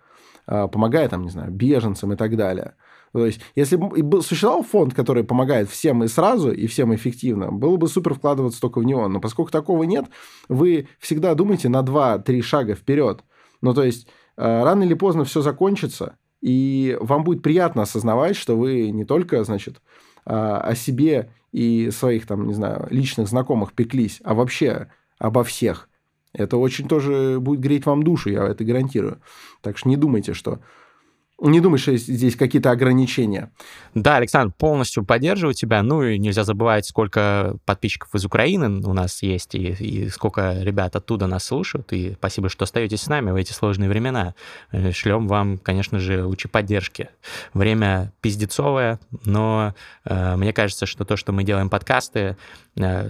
[SPEAKER 2] э, помогая там, не знаю, беженцам и так далее. То есть, если бы существовал фонд, который помогает всем и сразу, и всем эффективно, было бы супер вкладываться только в него. Но поскольку такого нет, вы всегда думаете на 2-3 шага вперед. Ну, то есть, э, рано или поздно все закончится, и вам будет приятно осознавать, что вы не только, значит, э, о себе и своих, там, не знаю, личных знакомых пеклись, а вообще обо всех. Это очень тоже будет греть вам душу, я это гарантирую. Так что не думайте, что не думаешь, что здесь какие-то ограничения?
[SPEAKER 1] Да, Александр, полностью поддерживаю тебя. Ну и нельзя забывать, сколько подписчиков из Украины у нас есть, и, и сколько ребят оттуда нас слушают. И спасибо, что остаетесь с нами в эти сложные времена. Э, шлем вам, конечно же, лучи поддержки. Время пиздецовое, но э, мне кажется, что то, что мы делаем подкасты,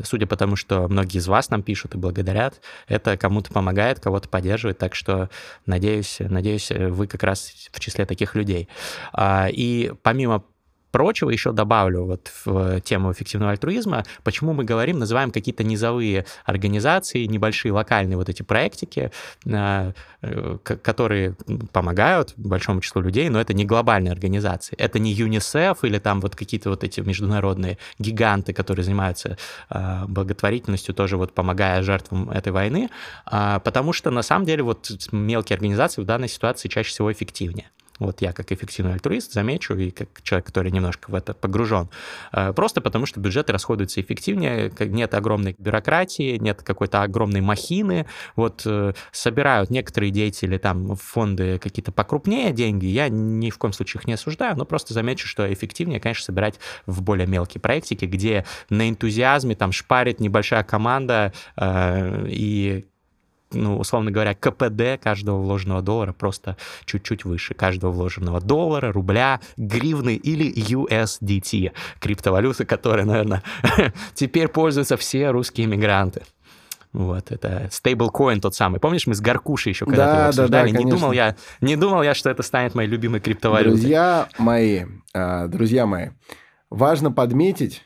[SPEAKER 1] судя по тому, что многие из вас нам пишут и благодарят, это кому-то помогает, кого-то поддерживает, так что надеюсь, надеюсь, вы как раз в числе таких людей. А, и помимо прочего еще добавлю вот в тему эффективного альтруизма, почему мы говорим, называем какие-то низовые организации, небольшие локальные вот эти проектики, э, э, которые помогают большому числу людей, но это не глобальные организации. Это не ЮНИСЕФ или там вот какие-то вот эти международные гиганты, которые занимаются э, благотворительностью, тоже вот помогая жертвам этой войны, а, потому что на самом деле вот мелкие организации в данной ситуации чаще всего эффективнее. Вот я как эффективный альтруист замечу, и как человек, который немножко в это погружен. Э, просто потому, что бюджеты расходуются эффективнее, нет огромной бюрократии, нет какой-то огромной махины. Вот э, собирают некоторые деятели там в фонды какие-то покрупнее деньги, я ни в коем случае их не осуждаю, но просто замечу, что эффективнее, конечно, собирать в более мелкие проектики, где на энтузиазме там шпарит небольшая команда, э, и ну, условно говоря, КПД каждого вложенного доллара просто чуть-чуть выше каждого вложенного доллара, рубля, гривны или USDT, криптовалюты, которой, наверное, теперь пользуются все русские мигранты. Вот, это стейблкоин тот самый. Помнишь, мы с Гаркушей еще когда-то да, обсуждали? Да, да, не, думал я, не думал я, что это станет моей любимой криптовалютой.
[SPEAKER 2] Друзья мои, а, друзья мои, важно подметить,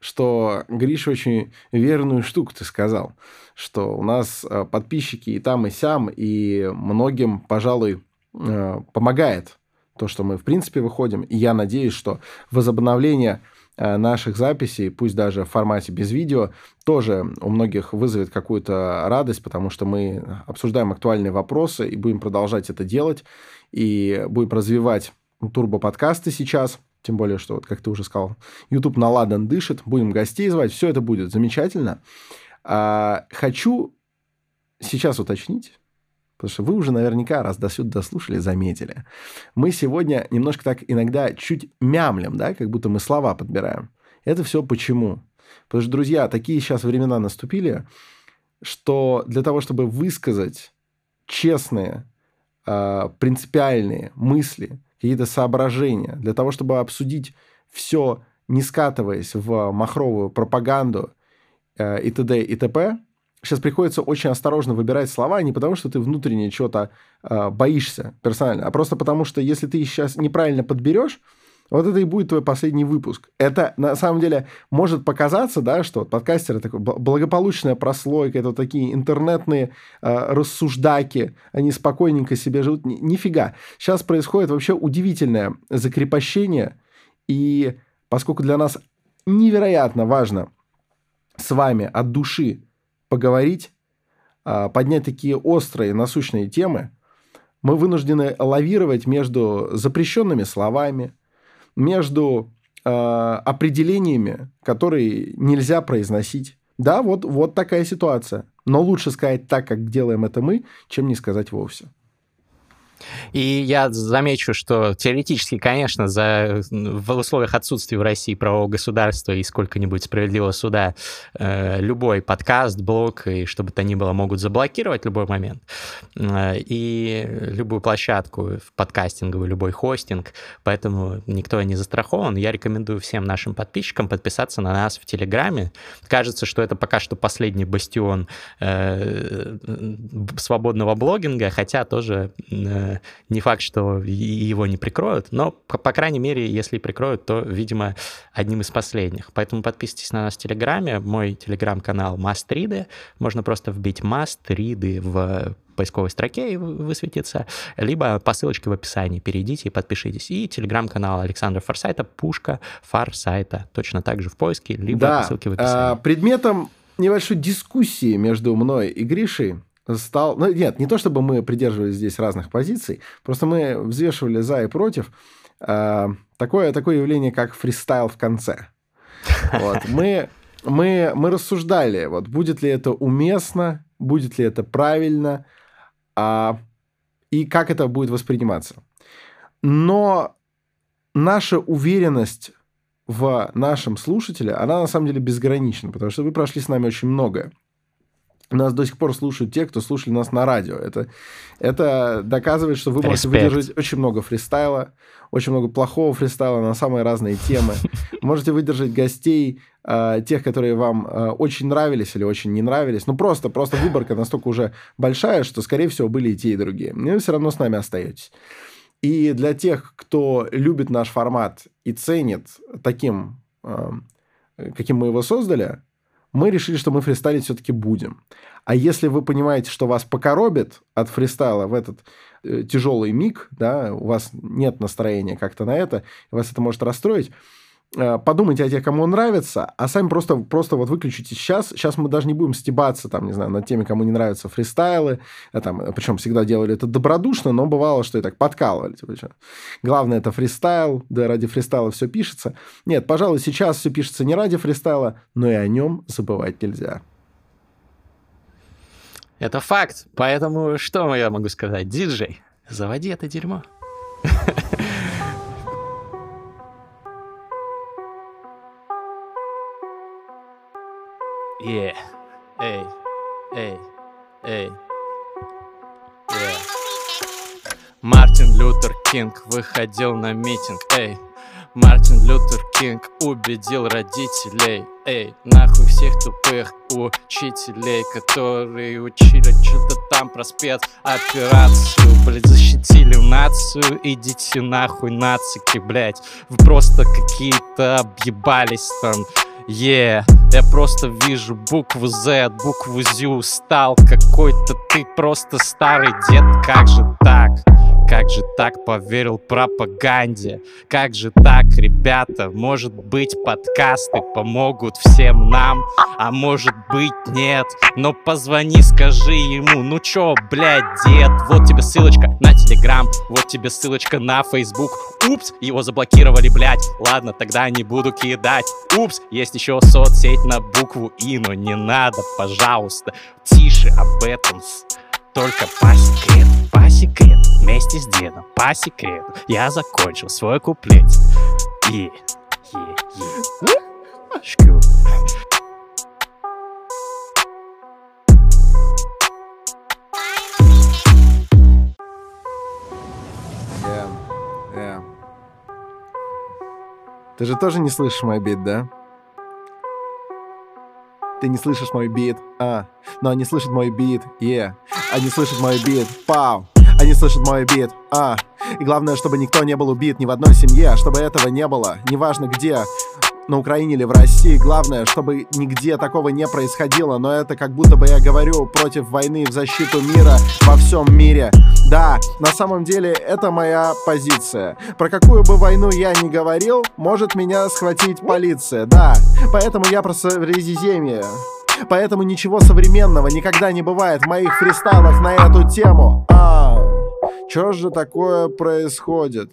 [SPEAKER 2] что Гриша очень верную штуку ты сказал, что у нас э, подписчики и там, и сям, и многим, пожалуй, э, помогает то, что мы, в принципе, выходим. И я надеюсь, что возобновление э, наших записей, пусть даже в формате без видео, тоже у многих вызовет какую-то радость, потому что мы обсуждаем актуальные вопросы и будем продолжать это делать, и будем развивать турбо-подкасты сейчас – тем более, что, вот, как ты уже сказал, YouTube наладан дышит, будем гостей звать, все это будет замечательно. А, хочу сейчас уточнить, потому что вы уже наверняка, раз до сюда дослушали, заметили. Мы сегодня немножко так иногда чуть мямлем, да, как будто мы слова подбираем. Это все почему? Потому что, друзья, такие сейчас времена наступили, что для того, чтобы высказать честные, а, принципиальные мысли – какие-то соображения, для того, чтобы обсудить все, не скатываясь в махровую пропаганду и т.д. и т.п., сейчас приходится очень осторожно выбирать слова, не потому что ты внутренне чего-то э, боишься персонально, а просто потому что если ты сейчас неправильно подберешь, вот это и будет твой последний выпуск. Это, на самом деле, может показаться, да, что подкастеры такой благополучная прослойка, это вот такие интернетные э, рассуждаки, они спокойненько себе живут. Ни, нифига. Сейчас происходит вообще удивительное закрепощение, и поскольку для нас невероятно важно с вами от души поговорить, э, поднять такие острые, насущные темы, мы вынуждены лавировать между запрещенными словами, между э, определениями, которые нельзя произносить. Да, вот, вот такая ситуация. Но лучше сказать так, как делаем это мы, чем не сказать вовсе.
[SPEAKER 1] И я замечу, что теоретически, конечно, за, в условиях отсутствия в России правового государства и сколько-нибудь справедливого суда э, любой подкаст, блог и что бы то ни было могут заблокировать любой момент. Э, и любую площадку в подкастинговую, любой хостинг. Поэтому никто не застрахован. Я рекомендую всем нашим подписчикам подписаться на нас в Телеграме. Кажется, что это пока что последний бастион э, свободного блогинга, хотя тоже э, не факт, что его не прикроют, но, по, крайней мере, если прикроют, то, видимо, одним из последних. Поэтому подписывайтесь на нас в Телеграме. Мой Телеграм-канал Мастриды. Можно просто вбить Мастриды в поисковой строке и высветится, либо по ссылочке в описании перейдите и подпишитесь. И телеграм-канал Александра Форсайта, пушка Форсайта, точно так же в поиске, либо
[SPEAKER 2] да,
[SPEAKER 1] по ссылке в описании.
[SPEAKER 2] А, предметом небольшой дискуссии между мной и Гришей стал... Ну, нет, не то чтобы мы придерживались здесь разных позиций, просто мы взвешивали за и против э, такое, такое явление, как фристайл в конце. Вот. Мы, мы, мы рассуждали, вот, будет ли это уместно, будет ли это правильно, а, и как это будет восприниматься. Но наша уверенность в нашем слушателе, она на самом деле безгранична, потому что вы прошли с нами очень многое. Нас до сих пор слушают те, кто слушали нас на радио. Это, это доказывает, что вы можете Респект. выдержать очень много фристайла, очень много плохого фристайла на самые разные темы. Можете выдержать гостей, э, тех, которые вам э, очень нравились или очень не нравились. Ну, просто, просто выборка настолько уже большая, что, скорее всего, были и те, и другие. Но вы все равно с нами остаетесь. И для тех, кто любит наш формат и ценит таким, э, каким мы его создали, мы решили, что мы фристайлить все-таки будем. А если вы понимаете, что вас покоробит от фристайла в этот э, тяжелый миг, да, у вас нет настроения как-то на это, вас это может расстроить, подумайте о тех, кому он нравится, а сами просто, просто вот выключите сейчас. Сейчас мы даже не будем стебаться, там, не знаю, над теми, кому не нравятся фристайлы. А там, причем всегда делали это добродушно, но бывало, что и так подкалывали. Типа. Главное, это фристайл, да ради фристайла все пишется. Нет, пожалуй, сейчас все пишется не ради фристайла, но и о нем забывать нельзя.
[SPEAKER 1] Это факт. Поэтому что я могу сказать? Диджей, заводи это дерьмо. Yeah. Эй. Эй. Эй. Yeah. Мартин Лютер Кинг выходил на митинг. Эй. Мартин Лютер Кинг убедил родителей Эй, нахуй всех тупых учителей Которые учили что-то там про спецоперацию Блять, защитили нацию, идите нахуй нацики, блять Вы просто какие-то объебались там Yeah, я просто вижу букву Z, букву Z стал какой-то ты просто старый дед, как же так? Как же так поверил пропаганде? Как же так, ребята? Может быть, подкасты помогут всем нам, а может быть, нет. Но позвони, скажи ему, ну чё, блядь, дед, вот тебе ссылочка на Телеграм, вот тебе ссылочка на Фейсбук. Упс, его заблокировали, блядь. Ладно, тогда не буду кидать. Упс, есть еще соцсеть на букву И, но не надо, пожалуйста, тише об этом. Только по секрету, секрету, вместе с дедом, по секрету, я закончил свой куплет. И, е, е. Шкю.
[SPEAKER 2] Ты же тоже не слышишь мой бит, да? Ты не слышишь мой бит, а, но они слышат мой бит, yeah. Они слышат мой бит, пау. Они слышат мой бит, а. И главное, чтобы никто не был убит ни в одной семье, чтобы этого не было, неважно где на Украине или в России. Главное, чтобы нигде такого не происходило. Но это как будто бы я говорю против войны в защиту мира во всем мире. Да, на самом деле это моя позиция. Про какую бы войну я ни говорил, может меня схватить полиция. Да, поэтому я про Средиземье. Поэтому ничего современного никогда не бывает в моих фристайлах на эту тему. Что же такое происходит?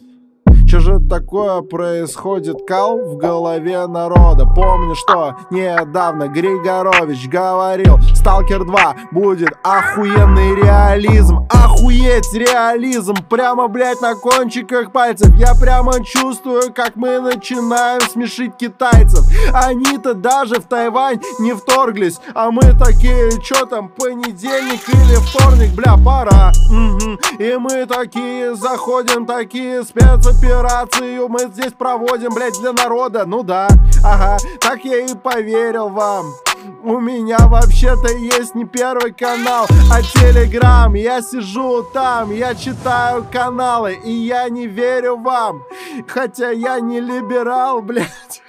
[SPEAKER 2] Что же такое происходит, кал в голове народа? Помню, что недавно Григорович говорил, Сталкер 2 будет охуенный реализм. Охуеть реализм, прямо, блять, на кончиках пальцев. Я прямо чувствую, как мы начинаем смешить китайцев. Они-то даже в Тайвань не вторглись, а мы такие, что там, понедельник или вторник, бля, пора. Угу. И мы такие заходим, такие спецоперации операцию мы здесь проводим, блядь, для народа. Ну да, ага, так я и поверил вам. У меня вообще-то есть не первый канал, а телеграм Я сижу там, я читаю каналы И я не верю вам. Хотя я не либерал, блядь.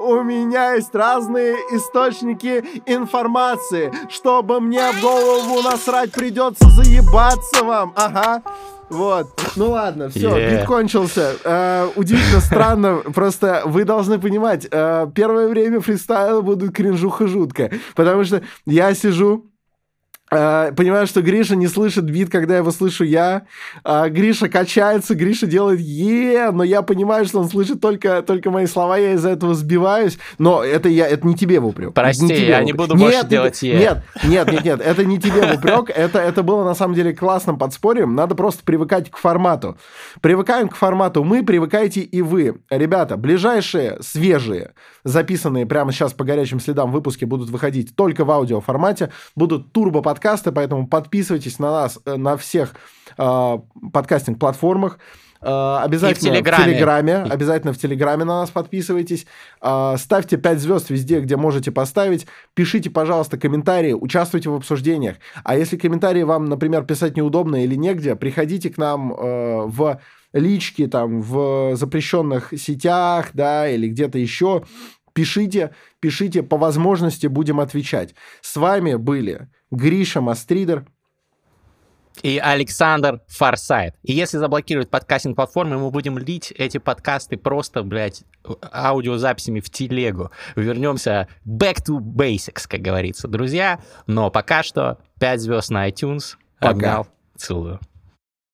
[SPEAKER 2] У меня есть разные источники информации. Чтобы мне в голову насрать придется заебаться вам Ага вот. Ну ладно, все, yeah. бит кончился. Э, удивительно странно. Просто вы должны понимать, э, первое время фристайла будут кринжуха жутко. Потому что я сижу, понимаю, что Гриша не слышит бит, когда его слышу я. Uh, Гриша качается, Гриша делает е, но я понимаю, что он слышит только, только мои слова, я из-за этого сбиваюсь. Но это, я, это не тебе в упрек.
[SPEAKER 1] Прости,
[SPEAKER 2] не тебе
[SPEAKER 1] я не буду больше
[SPEAKER 2] нет,
[SPEAKER 1] делать е.
[SPEAKER 2] Нет, нет, нет, нет, это не тебе в упрек. Это, это было на самом деле классным подспорьем. Надо просто привыкать к формату. Привыкаем к формату мы, привыкайте и вы. Ребята, ближайшие, свежие, записанные прямо сейчас по горячим следам выпуски будут выходить только в аудиоформате, будут турбо-подкасты, поэтому подписывайтесь на нас э, на всех э, подкастинг-платформах. Uh, обязательно в Телеграме. в Телеграме. Обязательно в Телеграме на нас подписывайтесь. Uh, ставьте 5 звезд везде, где можете поставить. Пишите, пожалуйста, комментарии, участвуйте в обсуждениях. А если комментарии вам, например, писать неудобно или негде, приходите к нам uh, в лички там в запрещенных сетях, да, или где-то еще. Пишите, пишите, по возможности будем отвечать. С вами были Гриша Мастридер,
[SPEAKER 1] и Александр Фарсайт. И если заблокируют подкастинг платформы, мы будем лить эти подкасты просто, блядь, аудиозаписями в телегу. Вернемся back to basics, как говорится, друзья. Но пока что 5 звезд на iTunes. Пока. Обнял. Целую.